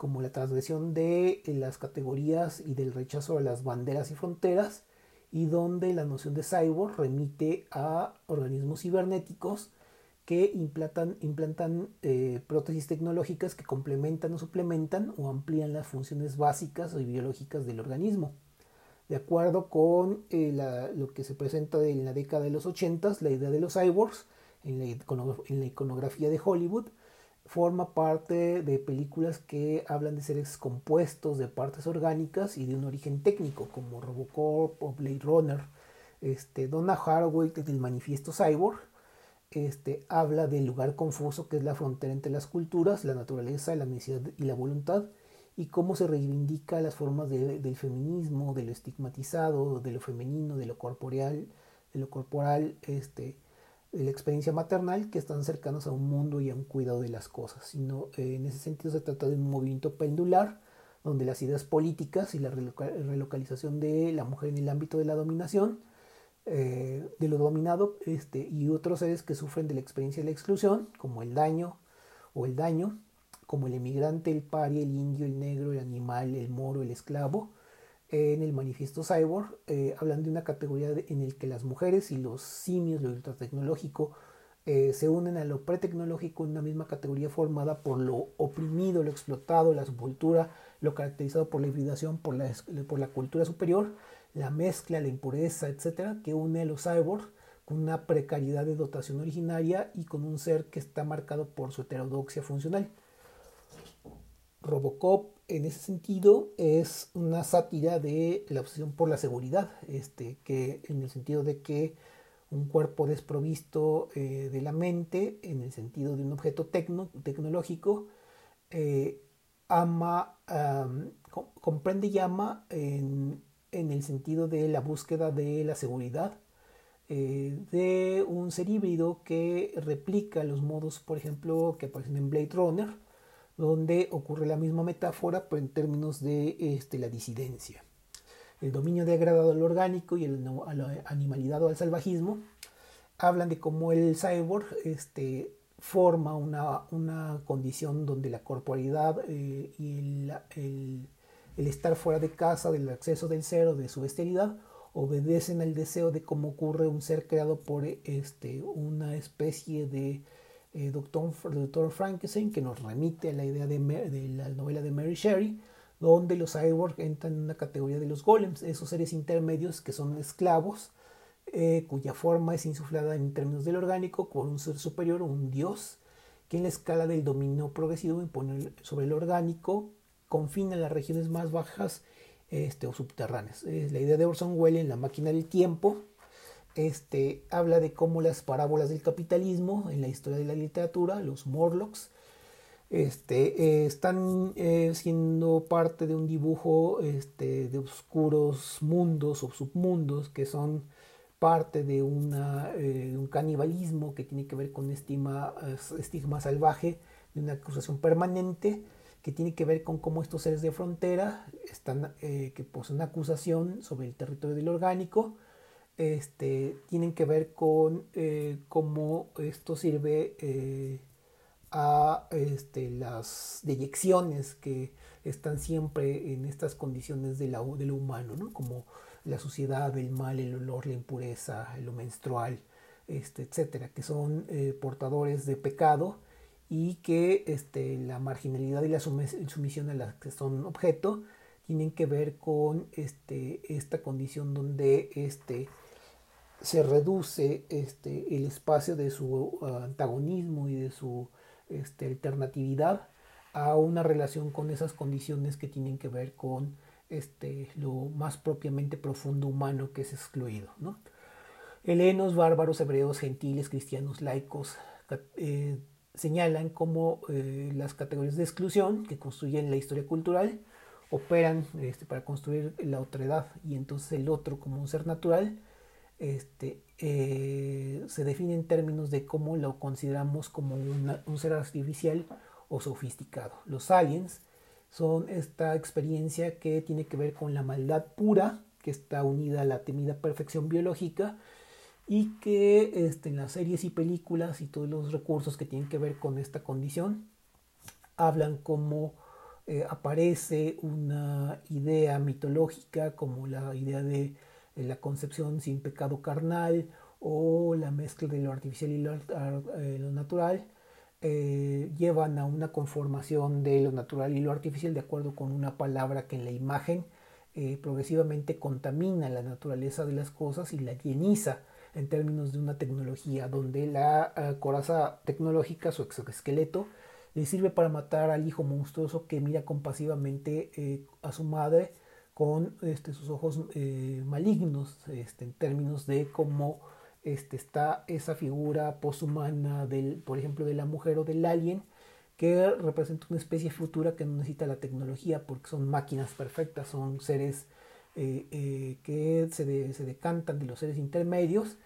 como la transgresión de eh, las categorías y del rechazo a las banderas y fronteras, y donde la noción de cyborg remite a organismos cibernéticos que implantan, implantan eh, prótesis tecnológicas que complementan o suplementan o amplían las funciones básicas o biológicas del organismo. De acuerdo con eh, lo que se presenta en la década de los 80, la idea de los cyborgs en la, en la iconografía de Hollywood forma parte de películas que hablan de seres compuestos de partes orgánicas y de un origen técnico, como Robocop o Blade Runner. Este, Donna Haraway del manifiesto Cyborg este, habla del lugar confuso que es la frontera entre las culturas, la naturaleza, la necesidad y la voluntad, y cómo se reivindica las formas del feminismo, de lo estigmatizado, de lo femenino, de lo corporeal, de lo corporal, este, la experiencia maternal, que están cercanos a un mundo y a un cuidado de las cosas. Sino, eh, en ese sentido se trata de un movimiento pendular, donde las ideas políticas y la relocalización de la mujer en el ámbito de la dominación, eh, de lo dominado, este, y otros seres que sufren de la experiencia de la exclusión, como el daño o el daño, como el emigrante, el paria, el indio, el negro, el animal, el moro, el esclavo, en el manifiesto Cyborg, eh, hablan de una categoría en la que las mujeres y los simios, lo ultratecnológico, eh, se unen a lo pretecnológico en una misma categoría formada por lo oprimido, lo explotado, la subcultura, lo caracterizado por la hibridación, por la, por la cultura superior, la mezcla, la impureza, etcétera, que une a los cyborgs con una precariedad de dotación originaria y con un ser que está marcado por su heterodoxia funcional. Robocop en ese sentido es una sátira de la obsesión por la seguridad, este, que en el sentido de que un cuerpo desprovisto eh, de la mente, en el sentido de un objeto tecnológico, eh, ama, comprende y ama en, el sentido de la búsqueda de la seguridad, eh, de un ser híbrido que replica los modos, por ejemplo, que aparecen en Blade Runner, donde ocurre la misma metáfora, pero en términos de este, la disidencia. El dominio degradado al orgánico y el, a la animalidad o al salvajismo hablan de cómo el cyborg este, forma una, condición donde la corporalidad eh, y el, estar fuera de casa, del acceso del ser o de su esterilidad, obedecen al deseo de cómo ocurre un ser creado por este, una especie de eh, doctor, Frankenstein, que nos remite a la idea de, la novela de Mary Shelley, donde los cyborgs entran en una categoría de los golems, esos seres intermedios que son esclavos, eh, cuya forma es insuflada en términos del orgánico por un ser superior, un dios, que en la escala del dominio progresivo impone sobre el orgánico, confina las regiones más bajas este, o subterráneas. Es la idea de Orson Welles en La máquina del tiempo, este, habla de cómo las parábolas del capitalismo en la historia de la literatura, los Morlocks, este, eh, están eh, siendo parte de un dibujo este, de oscuros mundos o submundos que son parte de eh, un canibalismo que tiene que ver con estima, estigma salvaje, de una acusación permanente, que tiene que ver con cómo estos seres de frontera están, que poseen acusación sobre el territorio del orgánico, este, tienen que ver con eh, cómo esto sirve eh, a este, las deyecciones que están siempre en estas condiciones de, la, lo humano, ¿no? como la suciedad, el mal, el olor, la impureza, lo menstrual, este, etcétera, que son eh, portadores de pecado y que la marginalidad y la sumisión a las que son objeto tienen que ver con esta condición donde se reduce este, el espacio de su uh, antagonismo y de su este, alternatividad a una relación con esas condiciones que tienen que ver con este, lo más propiamente profundo humano que es excluido. ¿no? Helenos, bárbaros, hebreos, gentiles, cristianos, laicos, eh, señalan cómo eh, las categorías de exclusión que construyen la historia cultural operan este, para construir la otredad y entonces el otro como un ser natural este, eh, se define en términos de cómo lo consideramos como un ser artificial o sofisticado. Los aliens son esta experiencia que tiene que ver con la maldad pura, que está unida a la temida perfección biológica y que este, en las series y películas y todos los recursos que tienen que ver con esta condición hablan como eh, aparece una idea mitológica como la idea de la concepción sin pecado carnal o la mezcla de lo artificial y lo, eh, natural eh, llevan a una conformación de lo natural y lo artificial de acuerdo con una palabra que en la imagen eh, progresivamente contamina la naturaleza de las cosas y la lleniza en términos de una tecnología donde la coraza tecnológica, su exoesqueleto, le sirve para matar al hijo monstruoso que mira compasivamente a su madre con este, sus ojos eh, malignos este, en términos de cómo este, está esa figura poshumana del, por ejemplo, de la mujer o del alien, que representa una especie futura que no necesita la tecnología porque son máquinas perfectas, son seres eh, eh, que se, decantan de los seres intermedios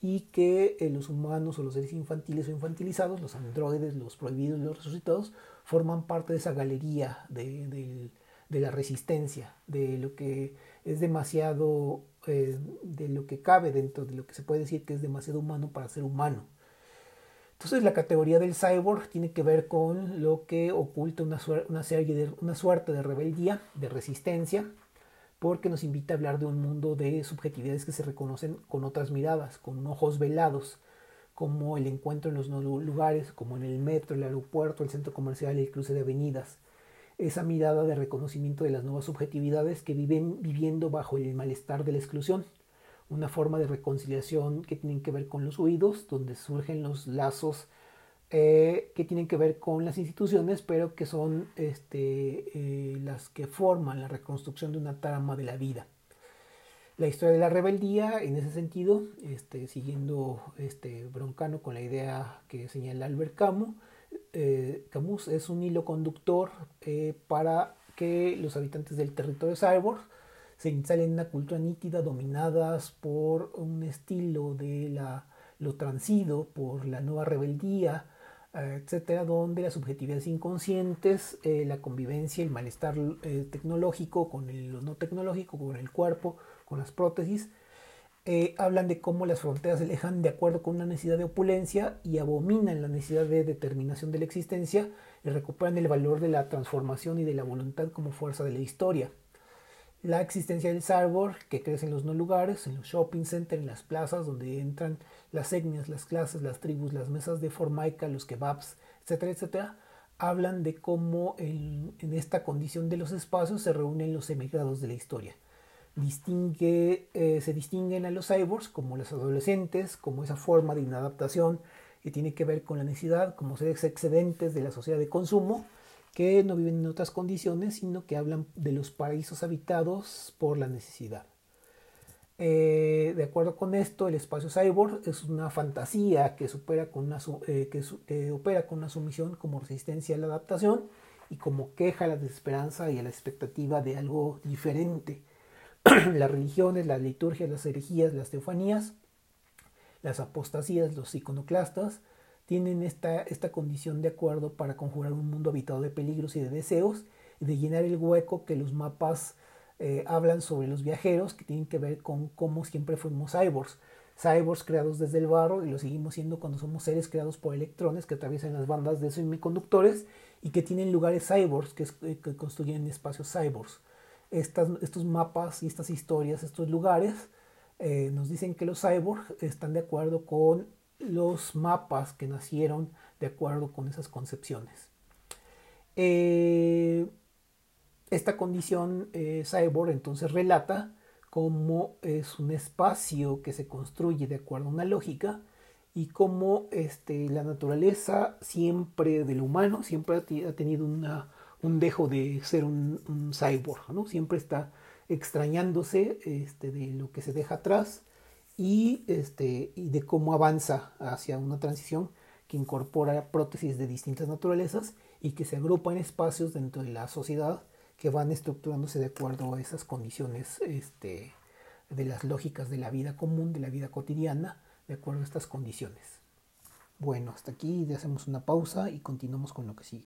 y que los humanos o los seres infantiles o infantilizados, los androides, los prohibidos, los resucitados, forman parte de esa galería de, de la resistencia, de lo que es demasiado, de lo que cabe dentro de lo que se puede decir que es demasiado humano para ser humano. Entonces la categoría del cyborg tiene que ver con lo que oculta una, una, serie de, una suerte de rebeldía, de resistencia, porque nos invita a hablar de un mundo de subjetividades que se reconocen con otras miradas, con ojos velados, como el encuentro en los lugares, como en el metro, el aeropuerto, el centro comercial, el cruce de avenidas. Esa mirada de reconocimiento de las nuevas subjetividades que viven viviendo bajo el malestar de la exclusión una forma de reconciliación que tienen que ver con los oídos, donde surgen los lazos eh, que tienen que ver con las instituciones, pero que son este, eh, las que forman la reconstrucción de una trama de la vida. La historia de la rebeldía, en ese sentido, este, siguiendo este, Broncano con la idea que señala Albert Camus, eh, Camus es un hilo conductor para que los habitantes del territorio cyborg se instalen en una cultura nítida dominadas por un estilo de la, lo transido, por la nueva rebeldía, eh, etcétera, donde las subjetividades inconscientes, eh, la convivencia, el malestar eh, tecnológico con el, lo no tecnológico, con el cuerpo, con las prótesis, hablan de cómo las fronteras se alejan de acuerdo con una necesidad de opulencia y abominan la necesidad de determinación de la existencia y recuperan el valor de la transformación y de la voluntad como fuerza de la historia la existencia del cyborg que crece en los no lugares, en los shopping centers, en las plazas donde entran las etnias, las clases, las tribus, las mesas de formaica, los kebabs, etcétera, etcétera, hablan de cómo en, esta condición de los espacios se reúnen los emigrados de la historia. Distingue, eh, se distinguen a los cyborgs como los adolescentes, como esa forma de inadaptación que tiene que ver con la necesidad, como seres excedentes de la sociedad de consumo, que no viven en otras condiciones, sino que hablan de los paraísos habitados por la necesidad. Eh, de acuerdo con esto, el espacio cyborg es una fantasía que, supera con una, eh, que, opera con una sumisión como resistencia a la adaptación y como queja a la desesperanza y a la expectativa de algo diferente. las religiones, las liturgias, las herejías, las teofanías, las apostasías, los iconoclastas, tienen esta, esta condición de acuerdo para conjurar un mundo habitado de peligros y de deseos y de llenar el hueco que los mapas eh, hablan sobre los viajeros que tienen que ver con cómo siempre fuimos cyborgs. Cyborgs creados desde el barro y lo seguimos siendo cuando somos seres creados por electrones que atraviesan las bandas de semiconductores y que tienen lugares cyborgs que, eh, que construyen espacios cyborgs. Estos mapas y estas historias, estos lugares, eh, nos dicen que los cyborgs están de acuerdo con los mapas que nacieron de acuerdo con esas concepciones. Eh, esta condición eh, cyborg entonces relata cómo es un espacio que se construye de acuerdo a una lógica y cómo este, la naturaleza siempre del humano siempre ha, tenido un dejo de ser un, cyborg, ¿no? siempre está extrañándose este, de lo que se deja atrás y, este, y de cómo avanza hacia una transición que incorpora prótesis de distintas naturalezas y que se agrupa en espacios dentro de la sociedad que van estructurándose de acuerdo a esas condiciones este, de las lógicas de la vida común, de la vida cotidiana, de acuerdo a estas condiciones. Bueno, hasta aquí ya hacemos una pausa y continuamos con lo que sigue.